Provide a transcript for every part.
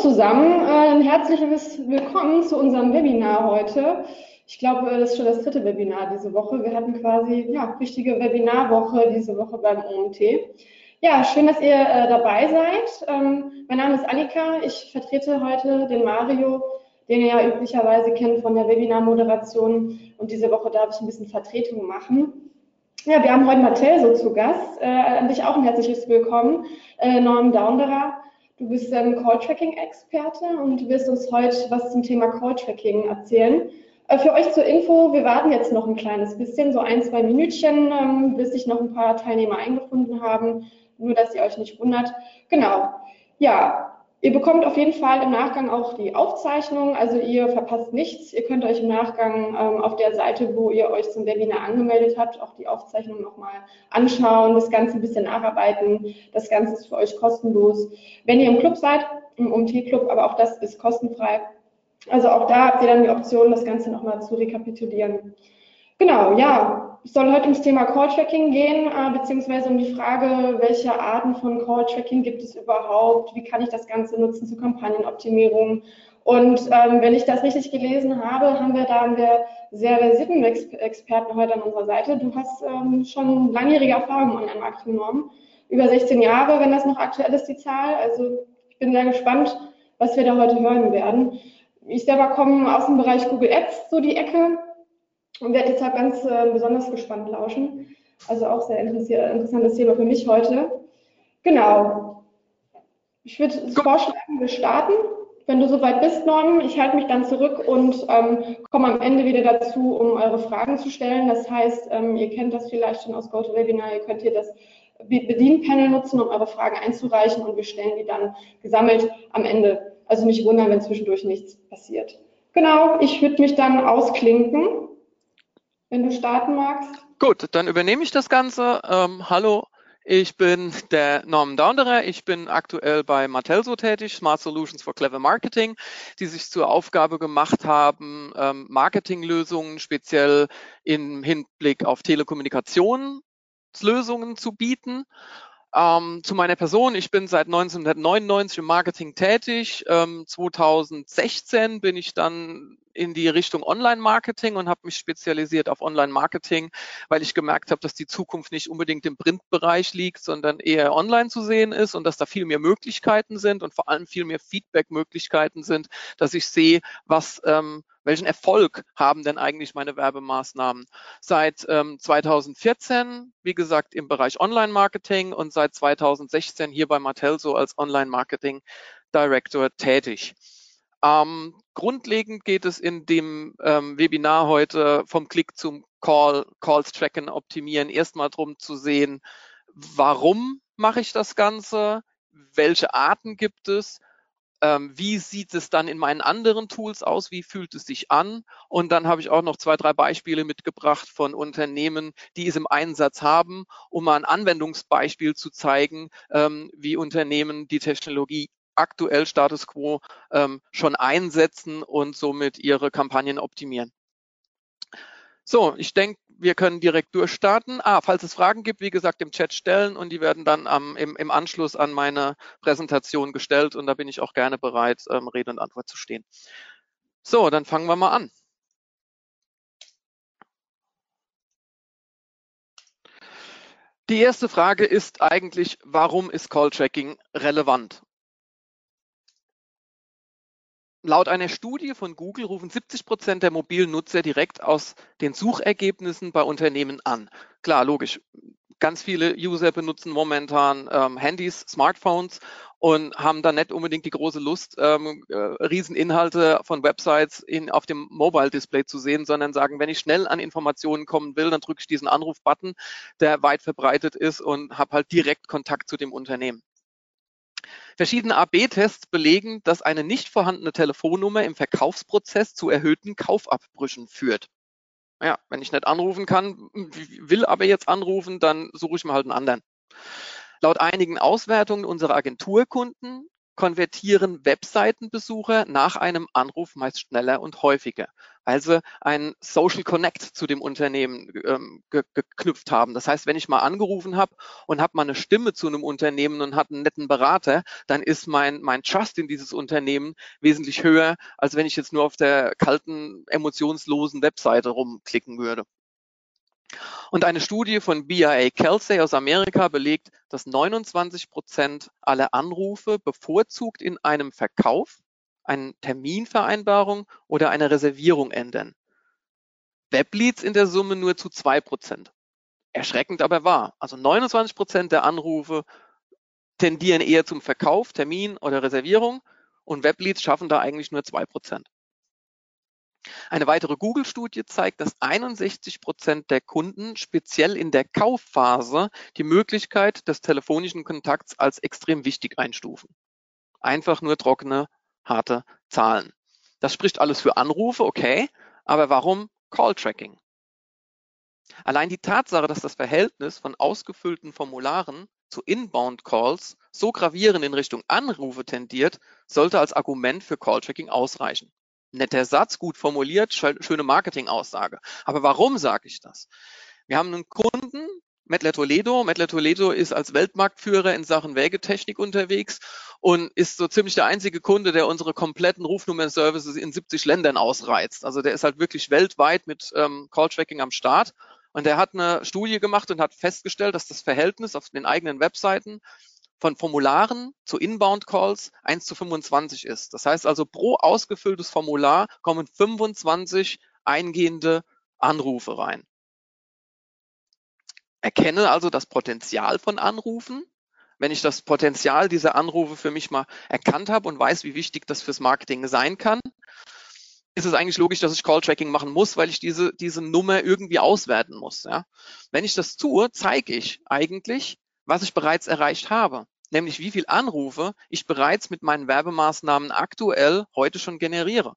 Zusammen. Äh, ein herzliches Willkommen zu unserem Webinar heute. Ich glaube, das ist schon das dritte Webinar diese Woche. Wir hatten quasi ja richtige Webinarwoche diese Woche beim OMT. Ja, schön, dass ihr äh, dabei seid. Ähm, mein Name ist Annika. Ich vertrete heute den Mario, den ihr ja üblicherweise kennt von der Webinar-Moderation. Und diese Woche darf ich ein bisschen Vertretung machen. Ja, wir haben heute Mattel so zu Gast. Äh, an dich auch ein herzliches Willkommen. Äh, Norm Daunderer. Du bist ähm, Call-Tracking-Experte und wirst uns heute was zum Thema Call-Tracking erzählen. Äh, für euch zur Info, wir warten jetzt noch ein kleines bisschen, so ein, zwei Minütchen, ähm, bis sich noch ein paar Teilnehmer eingefunden haben, nur dass ihr euch nicht wundert. Genau. Ja, Ihr bekommt auf jeden Fall im Nachgang auch die Aufzeichnung, also ihr verpasst nichts. Ihr könnt euch im Nachgang ähm, auf der Seite, wo ihr euch zum Webinar angemeldet habt, auch die Aufzeichnung nochmal anschauen, das Ganze ein bisschen nacharbeiten. Das Ganze ist für euch kostenlos. Wenn ihr im Club seid, im UMT-Club, aber auch das ist kostenfrei. Also auch da habt ihr dann die Option, das Ganze nochmal zu rekapitulieren. Genau, ja, es soll heute ums Thema Call-Tracking gehen, äh, beziehungsweise um die Frage, welche Arten von Call-Tracking gibt es überhaupt, wie kann ich das Ganze nutzen zur Kampagnenoptimierung. Und ähm, wenn ich das richtig gelesen habe, haben wir da haben wir sehr versierten Experten heute an unserer Seite. Du hast ähm, schon langjährige Erfahrung an Marketing genommen, über 16 Jahre, wenn das noch aktuell ist, die Zahl. Also ich bin sehr gespannt, was wir da heute hören werden. Ich selber komme aus dem Bereich Google Ads, so die Ecke, und werde deshalb ganz äh, besonders gespannt lauschen. Also auch sehr interessantes Thema für mich heute. Genau. Ich würde vorschlagen, wir starten. Wenn du soweit bist, Norm, ich halte mich dann zurück und ähm, komme am Ende wieder dazu, um eure Fragen zu stellen. Das heißt, ähm, ihr kennt das vielleicht schon aus GoToWebinar, ihr könnt hier das Bedienpanel nutzen, um eure Fragen einzureichen und wir stellen die dann gesammelt am Ende. Also nicht wundern, wenn zwischendurch nichts passiert. Genau, ich würde mich dann ausklinken wenn du starten magst. Gut, dann übernehme ich das Ganze. Ähm, hallo, ich bin der Norman Daunderer. Ich bin aktuell bei Martelso tätig, Smart Solutions for Clever Marketing, die sich zur Aufgabe gemacht haben, ähm, Marketinglösungen speziell im Hinblick auf Telekommunikationslösungen zu bieten. Ähm, zu meiner Person, ich bin seit 1999 im Marketing tätig. Ähm, 2016 bin ich dann in die Richtung Online-Marketing und habe mich spezialisiert auf Online-Marketing, weil ich gemerkt habe, dass die Zukunft nicht unbedingt im Printbereich liegt, sondern eher online zu sehen ist und dass da viel mehr Möglichkeiten sind und vor allem viel mehr Feedback-Möglichkeiten sind, dass ich sehe, was ähm, welchen Erfolg haben denn eigentlich meine Werbemaßnahmen? Seit ähm, 2014, wie gesagt, im Bereich Online-Marketing und seit 2016 hier bei Martelso als Online-Marketing Director tätig. Ähm, grundlegend geht es in dem ähm, Webinar heute vom Klick zum Call, Calls tracken, optimieren, erstmal darum zu sehen, warum mache ich das Ganze, welche Arten gibt es, ähm, wie sieht es dann in meinen anderen Tools aus, wie fühlt es sich an? Und dann habe ich auch noch zwei, drei Beispiele mitgebracht von Unternehmen, die es im Einsatz haben, um mal ein Anwendungsbeispiel zu zeigen, ähm, wie Unternehmen die Technologie aktuell Status quo ähm, schon einsetzen und somit ihre Kampagnen optimieren. So, ich denke, wir können direkt durchstarten. Ah, falls es Fragen gibt, wie gesagt, im Chat stellen und die werden dann am, im, im Anschluss an meine Präsentation gestellt und da bin ich auch gerne bereit, ähm, Rede und Antwort zu stehen. So, dann fangen wir mal an. Die erste Frage ist eigentlich, warum ist Call Tracking relevant? Laut einer Studie von Google rufen 70 Prozent der mobilen Nutzer direkt aus den Suchergebnissen bei Unternehmen an. Klar, logisch. Ganz viele User benutzen momentan ähm, Handys, Smartphones und haben dann nicht unbedingt die große Lust, ähm, äh, Rieseninhalte von Websites in, auf dem Mobile-Display zu sehen, sondern sagen, wenn ich schnell an Informationen kommen will, dann drücke ich diesen Anruf-Button, der weit verbreitet ist und habe halt direkt Kontakt zu dem Unternehmen. Verschiedene AB-Tests belegen, dass eine nicht vorhandene Telefonnummer im Verkaufsprozess zu erhöhten Kaufabbrüchen führt. Ja, wenn ich nicht anrufen kann, will aber jetzt anrufen, dann suche ich mir halt einen anderen. Laut einigen Auswertungen unserer Agenturkunden konvertieren Webseitenbesucher nach einem Anruf meist schneller und häufiger, weil sie einen Social Connect zu dem Unternehmen ähm, ge geknüpft haben. Das heißt, wenn ich mal angerufen habe und habe mal eine Stimme zu einem Unternehmen und hat einen netten Berater, dann ist mein, mein Trust in dieses Unternehmen wesentlich höher, als wenn ich jetzt nur auf der kalten, emotionslosen Webseite rumklicken würde. Und eine Studie von BIA Kelsey aus Amerika belegt, dass 29 Prozent aller Anrufe bevorzugt in einem Verkauf, eine Terminvereinbarung oder eine Reservierung enden. Webleads in der Summe nur zu zwei Prozent. Erschreckend aber wahr. Also 29 Prozent der Anrufe tendieren eher zum Verkauf, Termin oder Reservierung und Webleads schaffen da eigentlich nur zwei Prozent. Eine weitere Google-Studie zeigt, dass 61 Prozent der Kunden speziell in der Kaufphase die Möglichkeit des telefonischen Kontakts als extrem wichtig einstufen. Einfach nur trockene, harte Zahlen. Das spricht alles für Anrufe, okay, aber warum Call-Tracking? Allein die Tatsache, dass das Verhältnis von ausgefüllten Formularen zu Inbound-Calls so gravierend in Richtung Anrufe tendiert, sollte als Argument für Call-Tracking ausreichen netter Satz, gut formuliert, schöne Marketingaussage. Aber warum sage ich das? Wir haben einen Kunden, Mettler Toledo. Mettler Toledo ist als Weltmarktführer in Sachen Wägetechnik unterwegs und ist so ziemlich der einzige Kunde, der unsere kompletten Rufnummern-Services in 70 Ländern ausreizt. Also der ist halt wirklich weltweit mit ähm, Call-Tracking am Start. Und er hat eine Studie gemacht und hat festgestellt, dass das Verhältnis auf den eigenen Webseiten von Formularen zu Inbound-Calls 1 zu 25 ist. Das heißt also, pro ausgefülltes Formular kommen 25 eingehende Anrufe rein. Erkenne also das Potenzial von Anrufen. Wenn ich das Potenzial dieser Anrufe für mich mal erkannt habe und weiß, wie wichtig das fürs Marketing sein kann, ist es eigentlich logisch, dass ich Call-Tracking machen muss, weil ich diese, diese Nummer irgendwie auswerten muss. Ja? Wenn ich das tue, zeige ich eigentlich, was ich bereits erreicht habe, nämlich wie viel Anrufe ich bereits mit meinen Werbemaßnahmen aktuell heute schon generiere.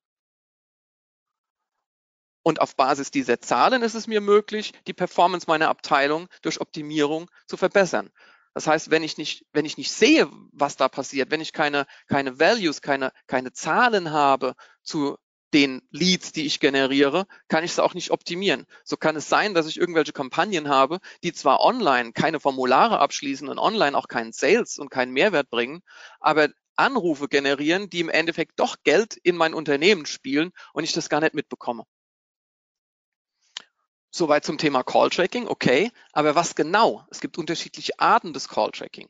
Und auf Basis dieser Zahlen ist es mir möglich, die Performance meiner Abteilung durch Optimierung zu verbessern. Das heißt, wenn ich nicht, wenn ich nicht sehe, was da passiert, wenn ich keine, keine Values, keine, keine Zahlen habe zu den Leads, die ich generiere, kann ich es auch nicht optimieren. So kann es sein, dass ich irgendwelche Kampagnen habe, die zwar online keine Formulare abschließen und online auch keinen Sales und keinen Mehrwert bringen, aber Anrufe generieren, die im Endeffekt doch Geld in mein Unternehmen spielen und ich das gar nicht mitbekomme. Soweit zum Thema Call-Tracking, okay. Aber was genau? Es gibt unterschiedliche Arten des Call-Tracking.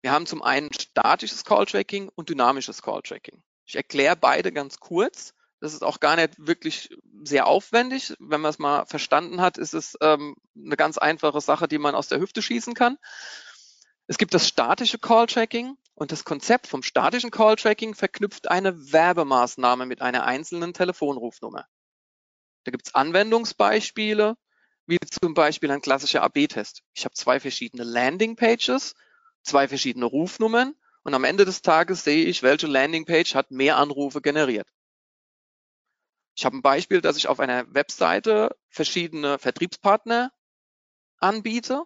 Wir haben zum einen statisches Call-Tracking und dynamisches Call-Tracking. Ich erkläre beide ganz kurz das ist auch gar nicht wirklich sehr aufwendig. Wenn man es mal verstanden hat, ist es ähm, eine ganz einfache Sache, die man aus der Hüfte schießen kann. Es gibt das statische Call-Tracking und das Konzept vom statischen Call-Tracking verknüpft eine Werbemaßnahme mit einer einzelnen Telefonrufnummer. Da gibt es Anwendungsbeispiele, wie zum Beispiel ein klassischer AB-Test. Ich habe zwei verschiedene Landing-Pages, zwei verschiedene Rufnummern und am Ende des Tages sehe ich, welche Landing-Page hat mehr Anrufe generiert. Ich habe ein Beispiel, dass ich auf einer Webseite verschiedene Vertriebspartner anbiete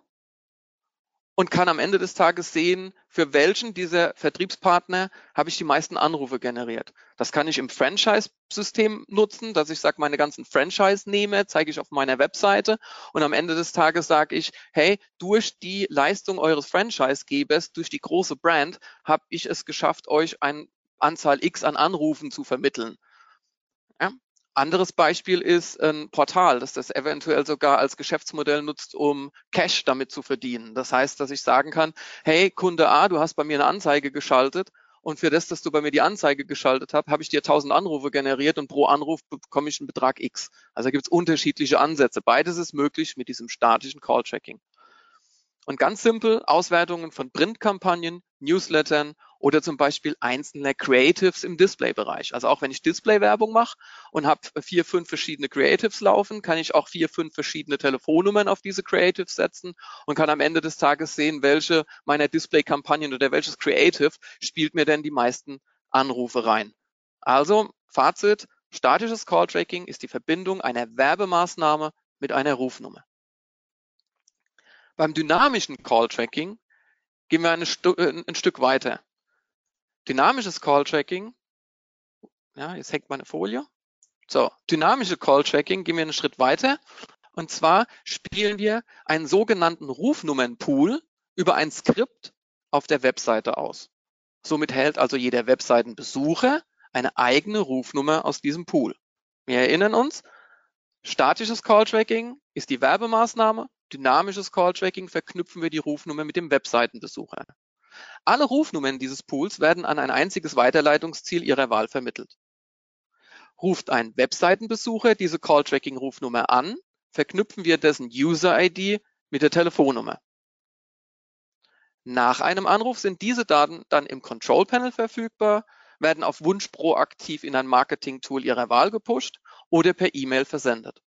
und kann am Ende des Tages sehen, für welchen dieser Vertriebspartner habe ich die meisten Anrufe generiert. Das kann ich im Franchise-System nutzen, dass ich sage, meine ganzen Franchise-Nehmer zeige ich auf meiner Webseite und am Ende des Tages sage ich, hey, durch die Leistung eures Franchise-Gebers, durch die große Brand, habe ich es geschafft, euch eine Anzahl X an Anrufen zu vermitteln. Anderes Beispiel ist ein Portal, das das eventuell sogar als Geschäftsmodell nutzt, um Cash damit zu verdienen. Das heißt, dass ich sagen kann, hey, Kunde A, du hast bei mir eine Anzeige geschaltet und für das, dass du bei mir die Anzeige geschaltet hast, habe ich dir 1000 Anrufe generiert und pro Anruf bekomme ich einen Betrag X. Also gibt es unterschiedliche Ansätze. Beides ist möglich mit diesem statischen Call-Tracking. Und ganz simpel Auswertungen von Printkampagnen, Newslettern oder zum Beispiel einzelne Creatives im Display-Bereich. Also auch wenn ich Display-Werbung mache und habe vier, fünf verschiedene Creatives laufen, kann ich auch vier, fünf verschiedene Telefonnummern auf diese Creatives setzen und kann am Ende des Tages sehen, welche meiner Display-Kampagnen oder welches Creative spielt mir denn die meisten Anrufe rein. Also Fazit, statisches Call-Tracking ist die Verbindung einer Werbemaßnahme mit einer Rufnummer. Beim dynamischen Call-Tracking gehen wir ein, Stu äh, ein Stück weiter. Dynamisches Call-Tracking, ja, jetzt hängt meine Folie. So, dynamische Call-Tracking gehen wir einen Schritt weiter. Und zwar spielen wir einen sogenannten Rufnummernpool über ein Skript auf der Webseite aus. Somit hält also jeder Webseitenbesucher eine eigene Rufnummer aus diesem Pool. Wir erinnern uns, statisches Call-Tracking ist die Werbemaßnahme, dynamisches Call-Tracking verknüpfen wir die Rufnummer mit dem Webseitenbesucher. Alle Rufnummern dieses Pools werden an ein einziges Weiterleitungsziel Ihrer Wahl vermittelt. Ruft ein Webseitenbesucher diese Call-Tracking-Rufnummer an, verknüpfen wir dessen User-ID mit der Telefonnummer. Nach einem Anruf sind diese Daten dann im Control Panel verfügbar, werden auf Wunsch proaktiv in ein Marketing-Tool Ihrer Wahl gepusht oder per E-Mail versendet.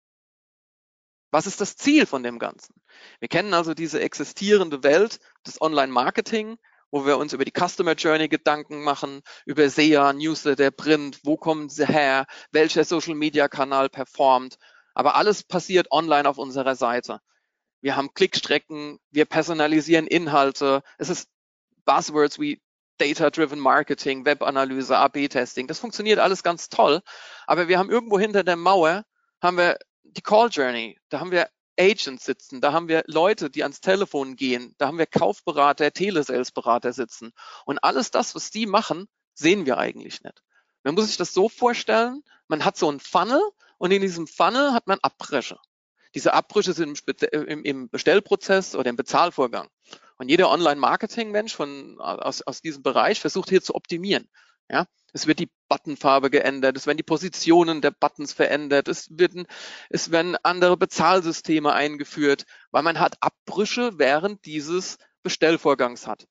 Was ist das Ziel von dem Ganzen? Wir kennen also diese existierende Welt des Online-Marketing, wo wir uns über die Customer Journey Gedanken machen, über SEA, Newsletter, Print, wo kommen sie her, welcher Social Media Kanal performt. Aber alles passiert online auf unserer Seite. Wir haben Klickstrecken, wir personalisieren Inhalte. Es ist Buzzwords wie Data-Driven Marketing, Webanalyse, AB-Testing. Das funktioniert alles ganz toll. Aber wir haben irgendwo hinter der Mauer, haben wir die Call Journey. Da haben wir Agents sitzen, da haben wir Leute, die ans Telefon gehen, da haben wir Kaufberater, Telesalesberater sitzen. Und alles das, was die machen, sehen wir eigentlich nicht. Man muss sich das so vorstellen, man hat so einen Funnel und in diesem Funnel hat man Abbrüche. Diese Abbrüche sind im, im Bestellprozess oder im Bezahlvorgang. Und jeder Online-Marketing-Mensch aus, aus diesem Bereich versucht hier zu optimieren. Ja, es wird die Buttonfarbe geändert, es werden die Positionen der Buttons verändert, es, werden, es werden andere Bezahlsysteme eingeführt, weil man hat Abbrüche während dieses Bestellvorgangs hat.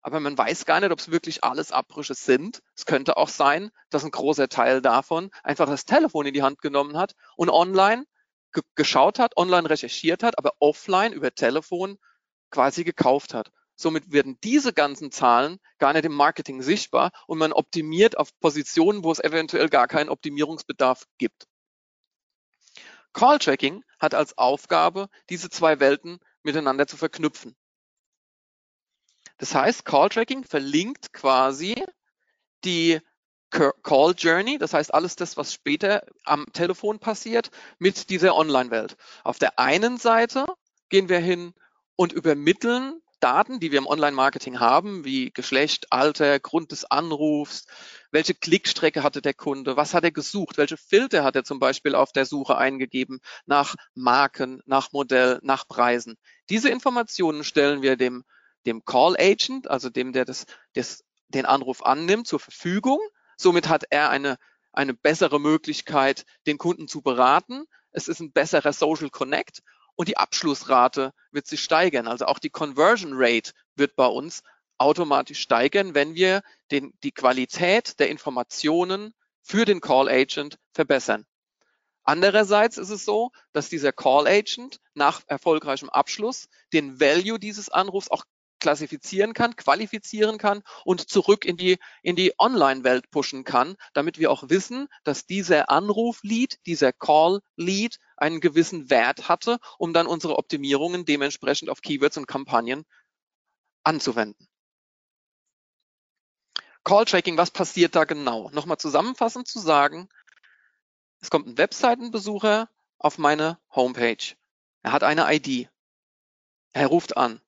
Aber man weiß gar nicht, ob es wirklich alles Abbrüche sind. Es könnte auch sein, dass ein großer Teil davon einfach das Telefon in die Hand genommen hat und online geschaut hat, online recherchiert hat, aber offline über Telefon quasi gekauft hat. Somit werden diese ganzen Zahlen gar nicht im Marketing sichtbar und man optimiert auf Positionen, wo es eventuell gar keinen Optimierungsbedarf gibt. Call Tracking hat als Aufgabe, diese zwei Welten miteinander zu verknüpfen. Das heißt, Call Tracking verlinkt quasi die Call Journey, das heißt alles das, was später am Telefon passiert, mit dieser Online-Welt. Auf der einen Seite gehen wir hin und übermitteln Daten, die wir im Online-Marketing haben, wie Geschlecht, Alter, Grund des Anrufs, welche Klickstrecke hatte der Kunde, was hat er gesucht, welche Filter hat er zum Beispiel auf der Suche eingegeben nach Marken, nach Modell, nach Preisen. Diese Informationen stellen wir dem, dem Call Agent, also dem, der das, das, den Anruf annimmt, zur Verfügung. Somit hat er eine, eine bessere Möglichkeit, den Kunden zu beraten. Es ist ein besserer Social Connect und die Abschlussrate wird sich steigern. Also auch die Conversion Rate wird bei uns automatisch steigern, wenn wir den, die Qualität der Informationen für den Call Agent verbessern. Andererseits ist es so, dass dieser Call Agent nach erfolgreichem Abschluss den Value dieses Anrufs auch klassifizieren kann, qualifizieren kann und zurück in die, in die Online-Welt pushen kann, damit wir auch wissen, dass dieser Anruf-Lead, dieser Call-Lead einen gewissen Wert hatte, um dann unsere Optimierungen dementsprechend auf Keywords und Kampagnen anzuwenden. Call-Tracking, was passiert da genau? Nochmal zusammenfassend zu sagen, es kommt ein Webseitenbesucher auf meine Homepage. Er hat eine ID. Er ruft an.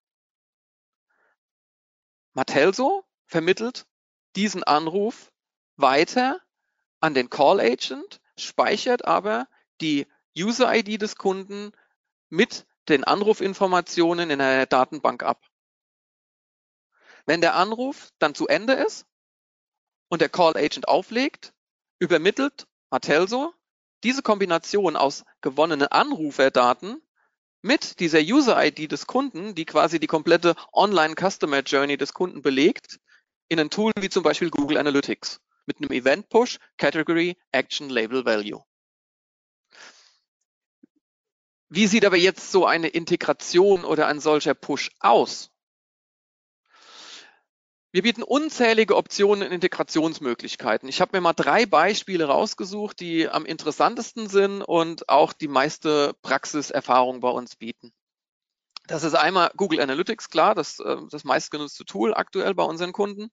Matelso vermittelt diesen Anruf weiter an den Call Agent, speichert aber die User-ID des Kunden mit den Anrufinformationen in einer Datenbank ab. Wenn der Anruf dann zu Ende ist und der Call Agent auflegt, übermittelt Matelso diese Kombination aus gewonnenen Anruferdaten mit dieser User-ID des Kunden, die quasi die komplette Online-Customer Journey des Kunden belegt, in ein Tool wie zum Beispiel Google Analytics mit einem Event Push, Category, Action, Label, Value. Wie sieht aber jetzt so eine Integration oder ein solcher Push aus? Wir bieten unzählige Optionen und Integrationsmöglichkeiten. Ich habe mir mal drei Beispiele rausgesucht, die am interessantesten sind und auch die meiste Praxiserfahrung bei uns bieten. Das ist einmal Google Analytics, klar, das, äh, das meistgenutzte Tool aktuell bei unseren Kunden.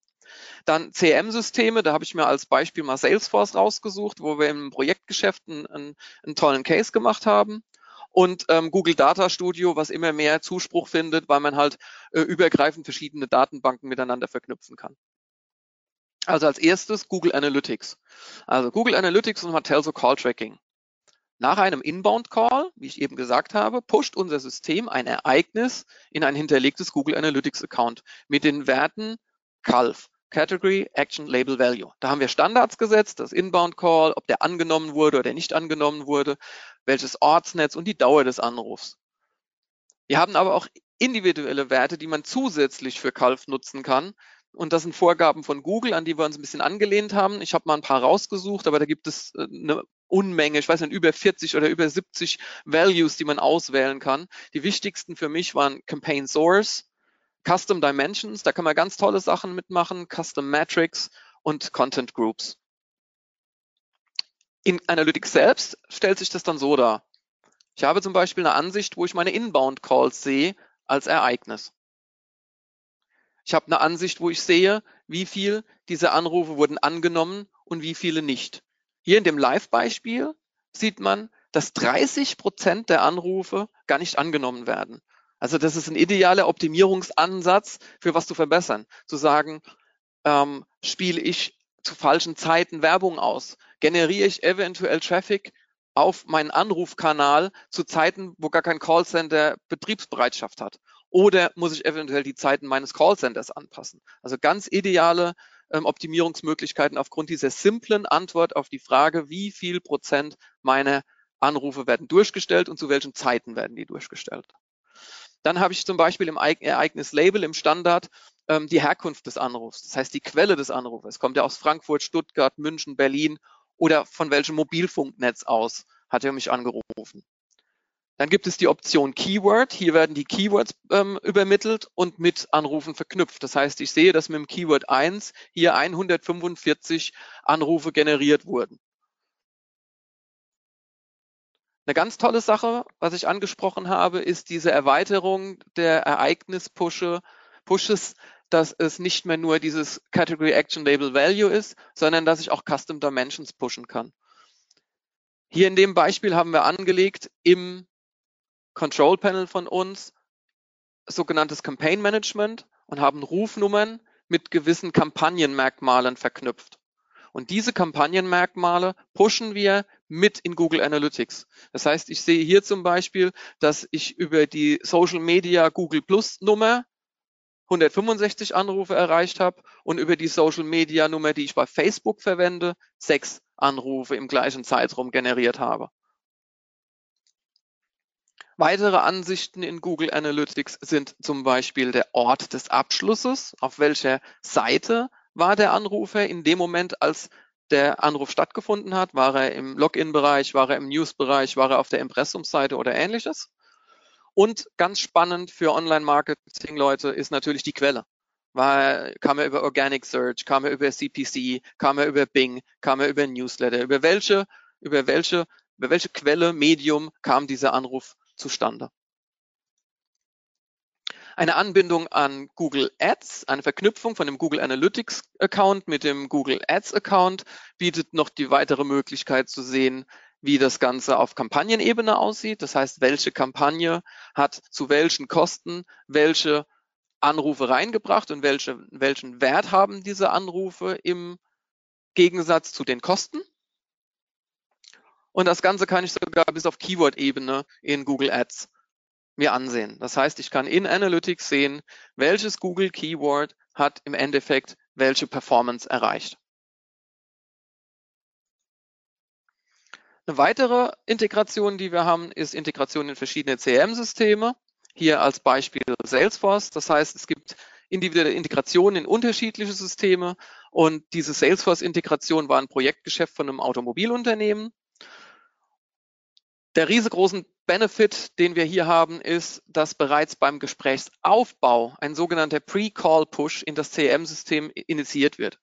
Dann CM-Systeme, da habe ich mir als Beispiel mal Salesforce rausgesucht, wo wir im Projektgeschäft einen, einen, einen tollen Case gemacht haben und ähm, Google Data Studio, was immer mehr Zuspruch findet, weil man halt äh, übergreifend verschiedene Datenbanken miteinander verknüpfen kann. Also als erstes Google Analytics. Also Google Analytics und Matelso Call Tracking. Nach einem Inbound Call, wie ich eben gesagt habe, pusht unser System ein Ereignis in ein hinterlegtes Google Analytics Account mit den Werten CALF. Category, Action, Label, Value. Da haben wir Standards gesetzt, das Inbound Call, ob der angenommen wurde oder nicht angenommen wurde, welches Ortsnetz und die Dauer des Anrufs. Wir haben aber auch individuelle Werte, die man zusätzlich für Calf nutzen kann. Und das sind Vorgaben von Google, an die wir uns ein bisschen angelehnt haben. Ich habe mal ein paar rausgesucht, aber da gibt es äh, eine Unmenge, ich weiß nicht, über 40 oder über 70 Values, die man auswählen kann. Die wichtigsten für mich waren Campaign Source, Custom Dimensions, da kann man ganz tolle Sachen mitmachen, Custom Metrics und Content Groups. In Analytics selbst stellt sich das dann so dar. Ich habe zum Beispiel eine Ansicht, wo ich meine Inbound Calls sehe als Ereignis. Ich habe eine Ansicht, wo ich sehe, wie viel diese Anrufe wurden angenommen und wie viele nicht. Hier in dem Live-Beispiel sieht man, dass 30 Prozent der Anrufe gar nicht angenommen werden. Also das ist ein idealer Optimierungsansatz für was zu verbessern. Zu sagen, ähm, spiele ich zu falschen Zeiten Werbung aus? Generiere ich eventuell Traffic auf meinen Anrufkanal zu Zeiten, wo gar kein Callcenter Betriebsbereitschaft hat? Oder muss ich eventuell die Zeiten meines Callcenters anpassen? Also ganz ideale ähm, Optimierungsmöglichkeiten aufgrund dieser simplen Antwort auf die Frage, wie viel Prozent meiner Anrufe werden durchgestellt und zu welchen Zeiten werden die durchgestellt. Dann habe ich zum Beispiel im Ereignis-Label, im Standard, ähm, die Herkunft des Anrufs. Das heißt, die Quelle des Anrufes. Kommt er aus Frankfurt, Stuttgart, München, Berlin oder von welchem Mobilfunknetz aus hat er mich angerufen? Dann gibt es die Option Keyword. Hier werden die Keywords ähm, übermittelt und mit Anrufen verknüpft. Das heißt, ich sehe, dass mit dem Keyword 1 hier 145 Anrufe generiert wurden. Eine ganz tolle Sache, was ich angesprochen habe, ist diese Erweiterung der Ereignis-Pushes, dass es nicht mehr nur dieses Category Action Label Value ist, sondern dass ich auch Custom Dimensions pushen kann. Hier in dem Beispiel haben wir angelegt im Control Panel von uns sogenanntes Campaign Management und haben Rufnummern mit gewissen Kampagnenmerkmalen verknüpft. Und diese Kampagnenmerkmale pushen wir mit in Google Analytics. Das heißt, ich sehe hier zum Beispiel, dass ich über die Social Media Google Plus Nummer 165 Anrufe erreicht habe und über die Social Media Nummer, die ich bei Facebook verwende, sechs Anrufe im gleichen Zeitraum generiert habe. Weitere Ansichten in Google Analytics sind zum Beispiel der Ort des Abschlusses, auf welcher Seite war der Anrufer in dem Moment, als der Anruf stattgefunden hat? War er im Login-Bereich, war er im News-Bereich, war er auf der Impressumseite oder ähnliches? Und ganz spannend für Online-Marketing-Leute ist natürlich die Quelle. War, kam er über Organic Search, kam er über CPC, kam er über Bing, kam er über Newsletter, über welche, über welche, über welche Quelle, Medium kam dieser Anruf zustande? Eine Anbindung an Google Ads, eine Verknüpfung von dem Google Analytics Account mit dem Google Ads Account bietet noch die weitere Möglichkeit zu sehen, wie das Ganze auf Kampagnenebene aussieht. Das heißt, welche Kampagne hat zu welchen Kosten welche Anrufe reingebracht und welche, welchen Wert haben diese Anrufe im Gegensatz zu den Kosten. Und das Ganze kann ich sogar bis auf Keyword-Ebene in Google Ads mir ansehen. Das heißt, ich kann in Analytics sehen, welches Google Keyword hat im Endeffekt welche Performance erreicht. Eine weitere Integration, die wir haben, ist Integration in verschiedene CRM-Systeme. Hier als Beispiel Salesforce. Das heißt, es gibt individuelle Integrationen in unterschiedliche Systeme und diese Salesforce-Integration war ein Projektgeschäft von einem Automobilunternehmen. Der riesengroßen Benefit, den wir hier haben, ist, dass bereits beim Gesprächsaufbau ein sogenannter Pre-Call-Push in das CRM-System initiiert wird.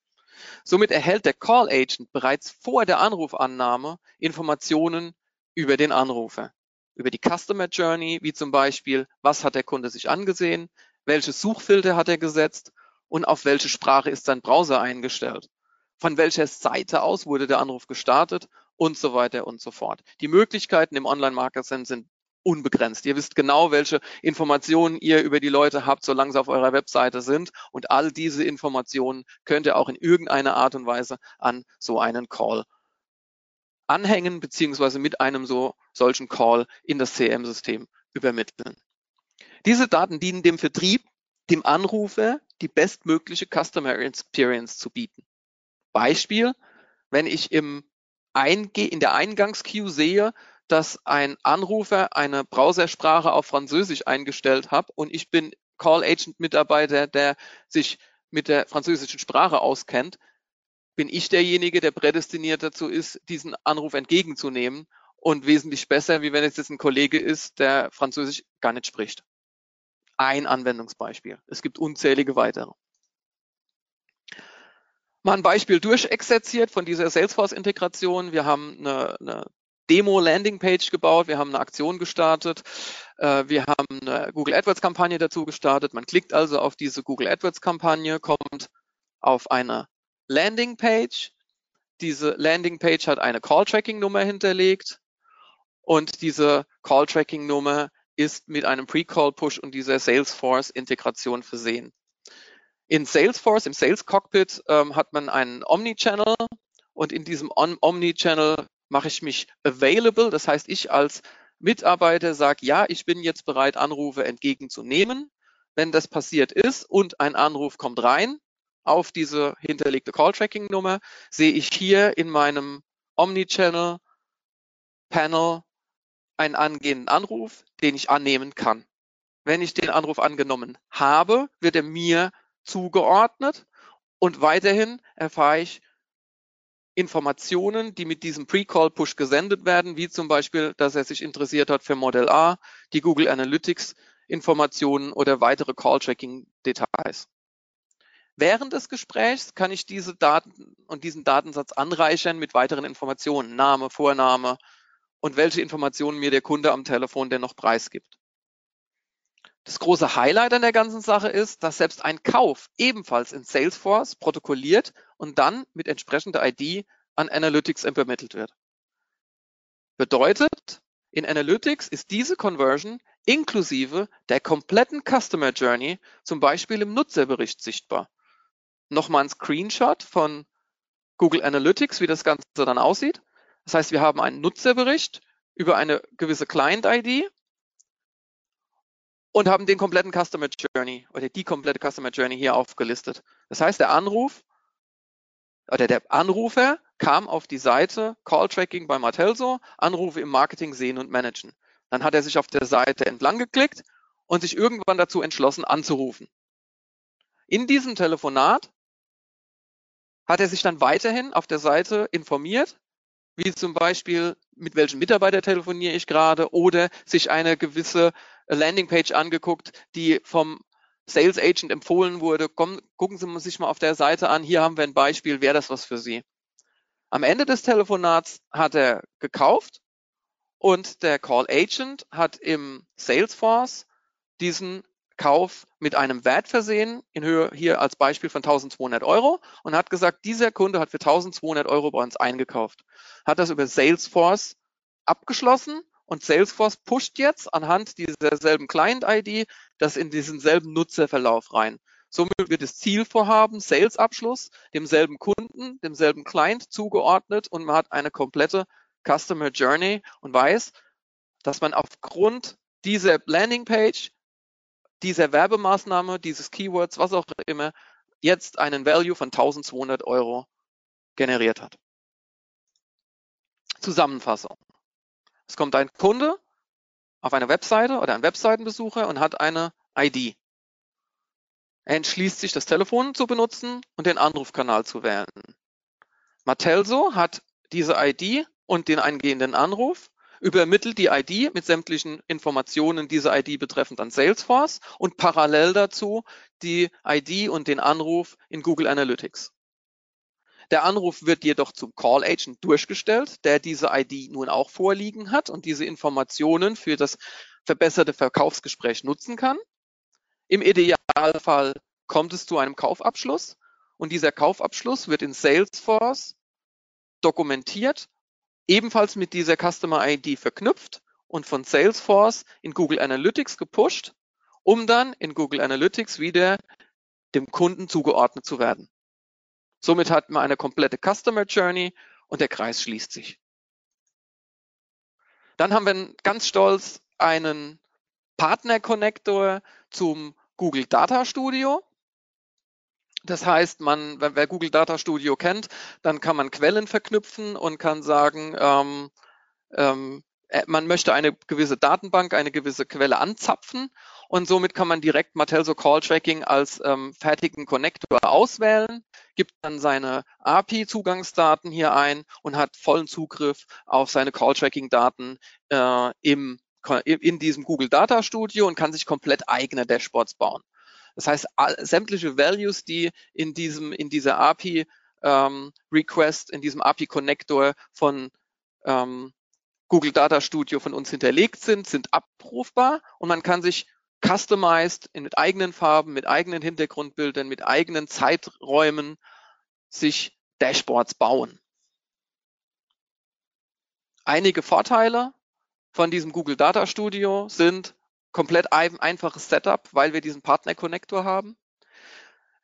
Somit erhält der Call Agent bereits vor der Anrufannahme Informationen über den Anrufer, über die Customer Journey, wie zum Beispiel, was hat der Kunde sich angesehen, welche Suchfilter hat er gesetzt und auf welche Sprache ist sein Browser eingestellt. Von welcher Seite aus wurde der Anruf gestartet und so weiter und so fort. Die Möglichkeiten im Online-Marketing sind unbegrenzt. Ihr wisst genau, welche Informationen ihr über die Leute habt, solange sie auf eurer Webseite sind. Und all diese Informationen könnt ihr auch in irgendeiner Art und Weise an so einen Call anhängen, beziehungsweise mit einem so solchen Call in das CRM-System übermitteln. Diese Daten dienen dem Vertrieb, dem Anrufer die bestmögliche Customer Experience zu bieten. Beispiel, wenn ich im Einge in der Eingangsqueue sehe, dass ein Anrufer eine Browsersprache auf Französisch eingestellt hat und ich bin Call Agent Mitarbeiter, der sich mit der französischen Sprache auskennt, bin ich derjenige, der prädestiniert dazu ist, diesen Anruf entgegenzunehmen und wesentlich besser, wie wenn es jetzt ein Kollege ist, der Französisch gar nicht spricht. Ein Anwendungsbeispiel. Es gibt unzählige weitere. Mal ein Beispiel durchexerziert von dieser Salesforce-Integration. Wir haben eine, eine Demo-Landing-Page gebaut, wir haben eine Aktion gestartet, äh, wir haben eine Google AdWords-Kampagne dazu gestartet. Man klickt also auf diese Google AdWords-Kampagne, kommt auf eine Landing-Page. Diese Landing-Page hat eine Call-Tracking-Nummer hinterlegt und diese Call-Tracking-Nummer ist mit einem Pre-Call-Push und dieser Salesforce-Integration versehen. In Salesforce, im Sales Cockpit, ähm, hat man einen Omnichannel und in diesem Omnichannel mache ich mich available. Das heißt, ich als Mitarbeiter sage, ja, ich bin jetzt bereit, Anrufe entgegenzunehmen. Wenn das passiert ist und ein Anruf kommt rein auf diese hinterlegte Call-Tracking-Nummer, sehe ich hier in meinem Omnichannel Panel einen angehenden Anruf, den ich annehmen kann. Wenn ich den Anruf angenommen habe, wird er mir zugeordnet und weiterhin erfahre ich Informationen, die mit diesem Pre-Call-Push gesendet werden, wie zum Beispiel, dass er sich interessiert hat für Model A, die Google Analytics Informationen oder weitere Call-Tracking-Details. Während des Gesprächs kann ich diese Daten und diesen Datensatz anreichern mit weiteren Informationen, Name, Vorname und welche Informationen mir der Kunde am Telefon denn noch preisgibt. Das große Highlight an der ganzen Sache ist, dass selbst ein Kauf ebenfalls in Salesforce protokolliert und dann mit entsprechender ID an Analytics übermittelt wird. Bedeutet, in Analytics ist diese Conversion inklusive der kompletten Customer Journey zum Beispiel im Nutzerbericht sichtbar. Nochmal ein Screenshot von Google Analytics, wie das Ganze dann aussieht. Das heißt, wir haben einen Nutzerbericht über eine gewisse Client-ID und haben den kompletten Customer Journey oder die komplette Customer Journey hier aufgelistet. Das heißt, der Anruf oder der Anrufer kam auf die Seite Call Tracking bei Martelso, Anrufe im Marketing sehen und managen. Dann hat er sich auf der Seite entlang geklickt und sich irgendwann dazu entschlossen anzurufen. In diesem Telefonat hat er sich dann weiterhin auf der Seite informiert, wie zum Beispiel, mit welchem Mitarbeiter telefoniere ich gerade oder sich eine gewisse Landingpage angeguckt, die vom Sales Agent empfohlen wurde. Komm, gucken Sie sich mal auf der Seite an. Hier haben wir ein Beispiel. Wäre das was für Sie? Am Ende des Telefonats hat er gekauft und der Call Agent hat im Salesforce diesen Kauf mit einem Wert versehen, in Höhe hier als Beispiel von 1200 Euro und hat gesagt, dieser Kunde hat für 1200 Euro bei uns eingekauft. Hat das über Salesforce abgeschlossen und Salesforce pusht jetzt anhand dieser selben Client-ID das in diesen selben Nutzerverlauf rein. Somit wird das Zielvorhaben, Sales-Abschluss, demselben Kunden, demselben Client zugeordnet und man hat eine komplette Customer Journey und weiß, dass man aufgrund dieser Landingpage dieser Werbemaßnahme, dieses Keywords, was auch immer, jetzt einen Value von 1200 Euro generiert hat. Zusammenfassung. Es kommt ein Kunde auf eine Webseite oder ein Webseitenbesucher und hat eine ID. Er entschließt sich, das Telefon zu benutzen und den Anrufkanal zu wählen. Matelso hat diese ID und den eingehenden Anruf, übermittelt die ID mit sämtlichen Informationen dieser ID betreffend an Salesforce und parallel dazu die ID und den Anruf in Google Analytics. Der Anruf wird jedoch zum Call Agent durchgestellt, der diese ID nun auch vorliegen hat und diese Informationen für das verbesserte Verkaufsgespräch nutzen kann. Im Idealfall kommt es zu einem Kaufabschluss und dieser Kaufabschluss wird in Salesforce dokumentiert, ebenfalls mit dieser Customer ID verknüpft und von Salesforce in Google Analytics gepusht, um dann in Google Analytics wieder dem Kunden zugeordnet zu werden. Somit hat man eine komplette Customer Journey und der Kreis schließt sich. Dann haben wir ganz stolz einen Partner-Connector zum Google Data Studio. Das heißt, man, wer Google Data Studio kennt, dann kann man Quellen verknüpfen und kann sagen, ähm, ähm, äh, man möchte eine gewisse Datenbank, eine gewisse Quelle anzapfen und somit kann man direkt Matelso Call Tracking als ähm, fertigen Connector auswählen, gibt dann seine API-Zugangsdaten hier ein und hat vollen Zugriff auf seine Call Tracking Daten äh, im, in diesem Google Data Studio und kann sich komplett eigene Dashboards bauen. Das heißt, sämtliche Values, die in diesem, in dieser API ähm, Request, in diesem API Connector von ähm, Google Data Studio von uns hinterlegt sind, sind abrufbar und man kann sich customized in, mit eigenen Farben, mit eigenen Hintergrundbildern, mit eigenen Zeiträumen sich Dashboards bauen. Einige Vorteile von diesem Google Data Studio sind komplett ein, einfaches Setup, weil wir diesen Partner-Connector haben.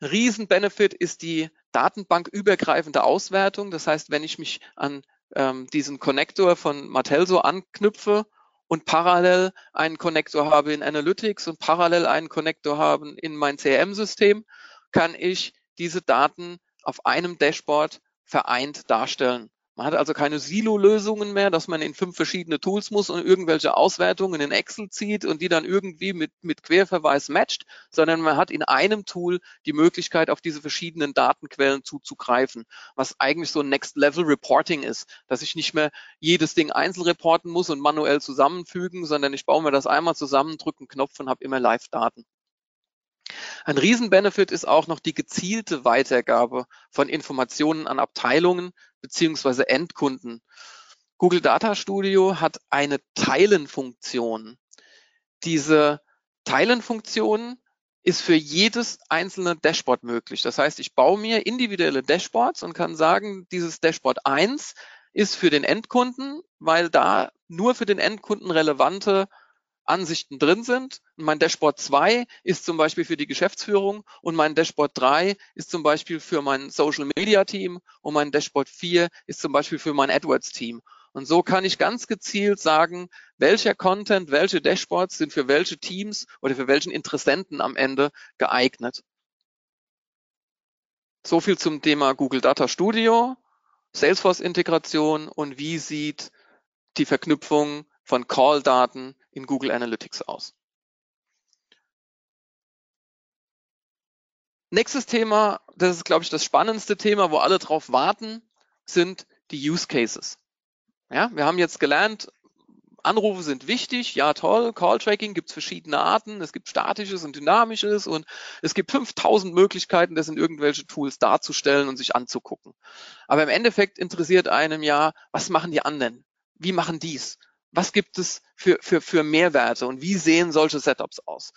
Riesen-Benefit ist die datenbankübergreifende Auswertung. Das heißt, wenn ich mich an ähm, diesen Connector von Matelso anknüpfe und parallel einen Connector habe in Analytics und parallel einen Connector haben in mein CRM-System, kann ich diese Daten auf einem Dashboard vereint darstellen. Man hat also keine Silo-Lösungen mehr, dass man in fünf verschiedene Tools muss und irgendwelche Auswertungen in Excel zieht und die dann irgendwie mit, mit Querverweis matcht, sondern man hat in einem Tool die Möglichkeit, auf diese verschiedenen Datenquellen zuzugreifen, was eigentlich so Next-Level-Reporting ist, dass ich nicht mehr jedes Ding einzeln reporten muss und manuell zusammenfügen, sondern ich baue mir das einmal zusammen, drücke einen Knopf und habe immer Live-Daten. Ein Riesenbenefit ist auch noch die gezielte Weitergabe von Informationen an Abteilungen beziehungsweise Endkunden. Google Data Studio hat eine Teilenfunktion. Diese Teilenfunktion ist für jedes einzelne Dashboard möglich. Das heißt, ich baue mir individuelle Dashboards und kann sagen, dieses Dashboard 1 ist für den Endkunden, weil da nur für den Endkunden relevante Ansichten drin sind. mein Dashboard 2 ist zum Beispiel für die Geschäftsführung und mein Dashboard 3 ist zum Beispiel für mein Social Media Team und mein Dashboard 4 ist zum Beispiel für mein AdWords Team. Und so kann ich ganz gezielt sagen, welcher Content, welche Dashboards sind für welche Teams oder für welchen Interessenten am Ende geeignet. So viel zum Thema Google Data Studio, Salesforce Integration und wie sieht die Verknüpfung von Call-Daten in Google Analytics aus. Nächstes Thema, das ist, glaube ich, das spannendste Thema, wo alle drauf warten, sind die Use Cases. Ja, wir haben jetzt gelernt, Anrufe sind wichtig, ja toll, Call-Tracking gibt es verschiedene Arten, es gibt statisches und dynamisches und es gibt 5000 Möglichkeiten, das in irgendwelche Tools darzustellen und sich anzugucken. Aber im Endeffekt interessiert einem ja, was machen die anderen? Wie machen dies? Was gibt es für, für, für Mehrwerte und wie sehen solche Setups aus?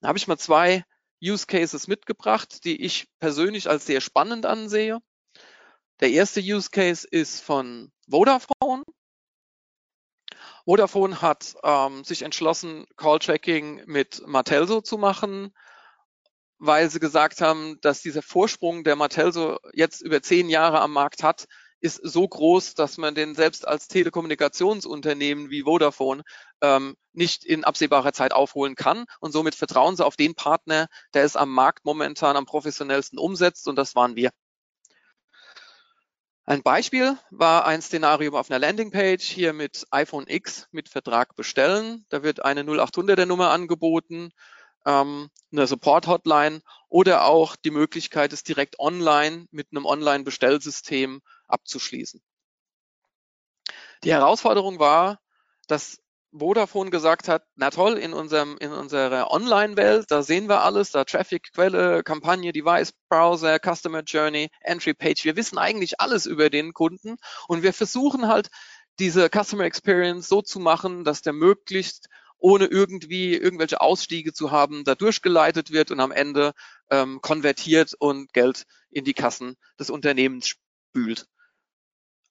Da habe ich mal zwei Use Cases mitgebracht, die ich persönlich als sehr spannend ansehe. Der erste Use Case ist von Vodafone. Vodafone hat ähm, sich entschlossen, Call Tracking mit Martelso zu machen, weil sie gesagt haben, dass dieser Vorsprung, der Martelso jetzt über zehn Jahre am Markt hat, ist so groß, dass man den selbst als Telekommunikationsunternehmen wie Vodafone ähm, nicht in absehbarer Zeit aufholen kann. Und somit vertrauen sie auf den Partner, der es am Markt momentan am professionellsten umsetzt. Und das waren wir. Ein Beispiel war ein Szenario auf einer Landingpage hier mit iPhone X mit Vertrag bestellen. Da wird eine 0800er Nummer angeboten. ähm, eine Support-Hotline oder auch die Möglichkeit, es direkt online mit einem Online-Bestellsystem abzuschließen. Die Herausforderung war, dass Vodafone gesagt hat, na toll, in unserem, in unserer Online-Welt, da sehen wir alles, da Traffic, Quelle, Kampagne, Device, Browser, Customer Journey, Entry Page. Wir wissen eigentlich alles über den Kunden und wir versuchen halt, diese Customer Experience so zu machen, dass der möglichst ohne irgendwie irgendwelche Ausstiege zu haben, da durchgeleitet wird und am Ende ähm, konvertiert und Geld in die Kassen des Unternehmens spült.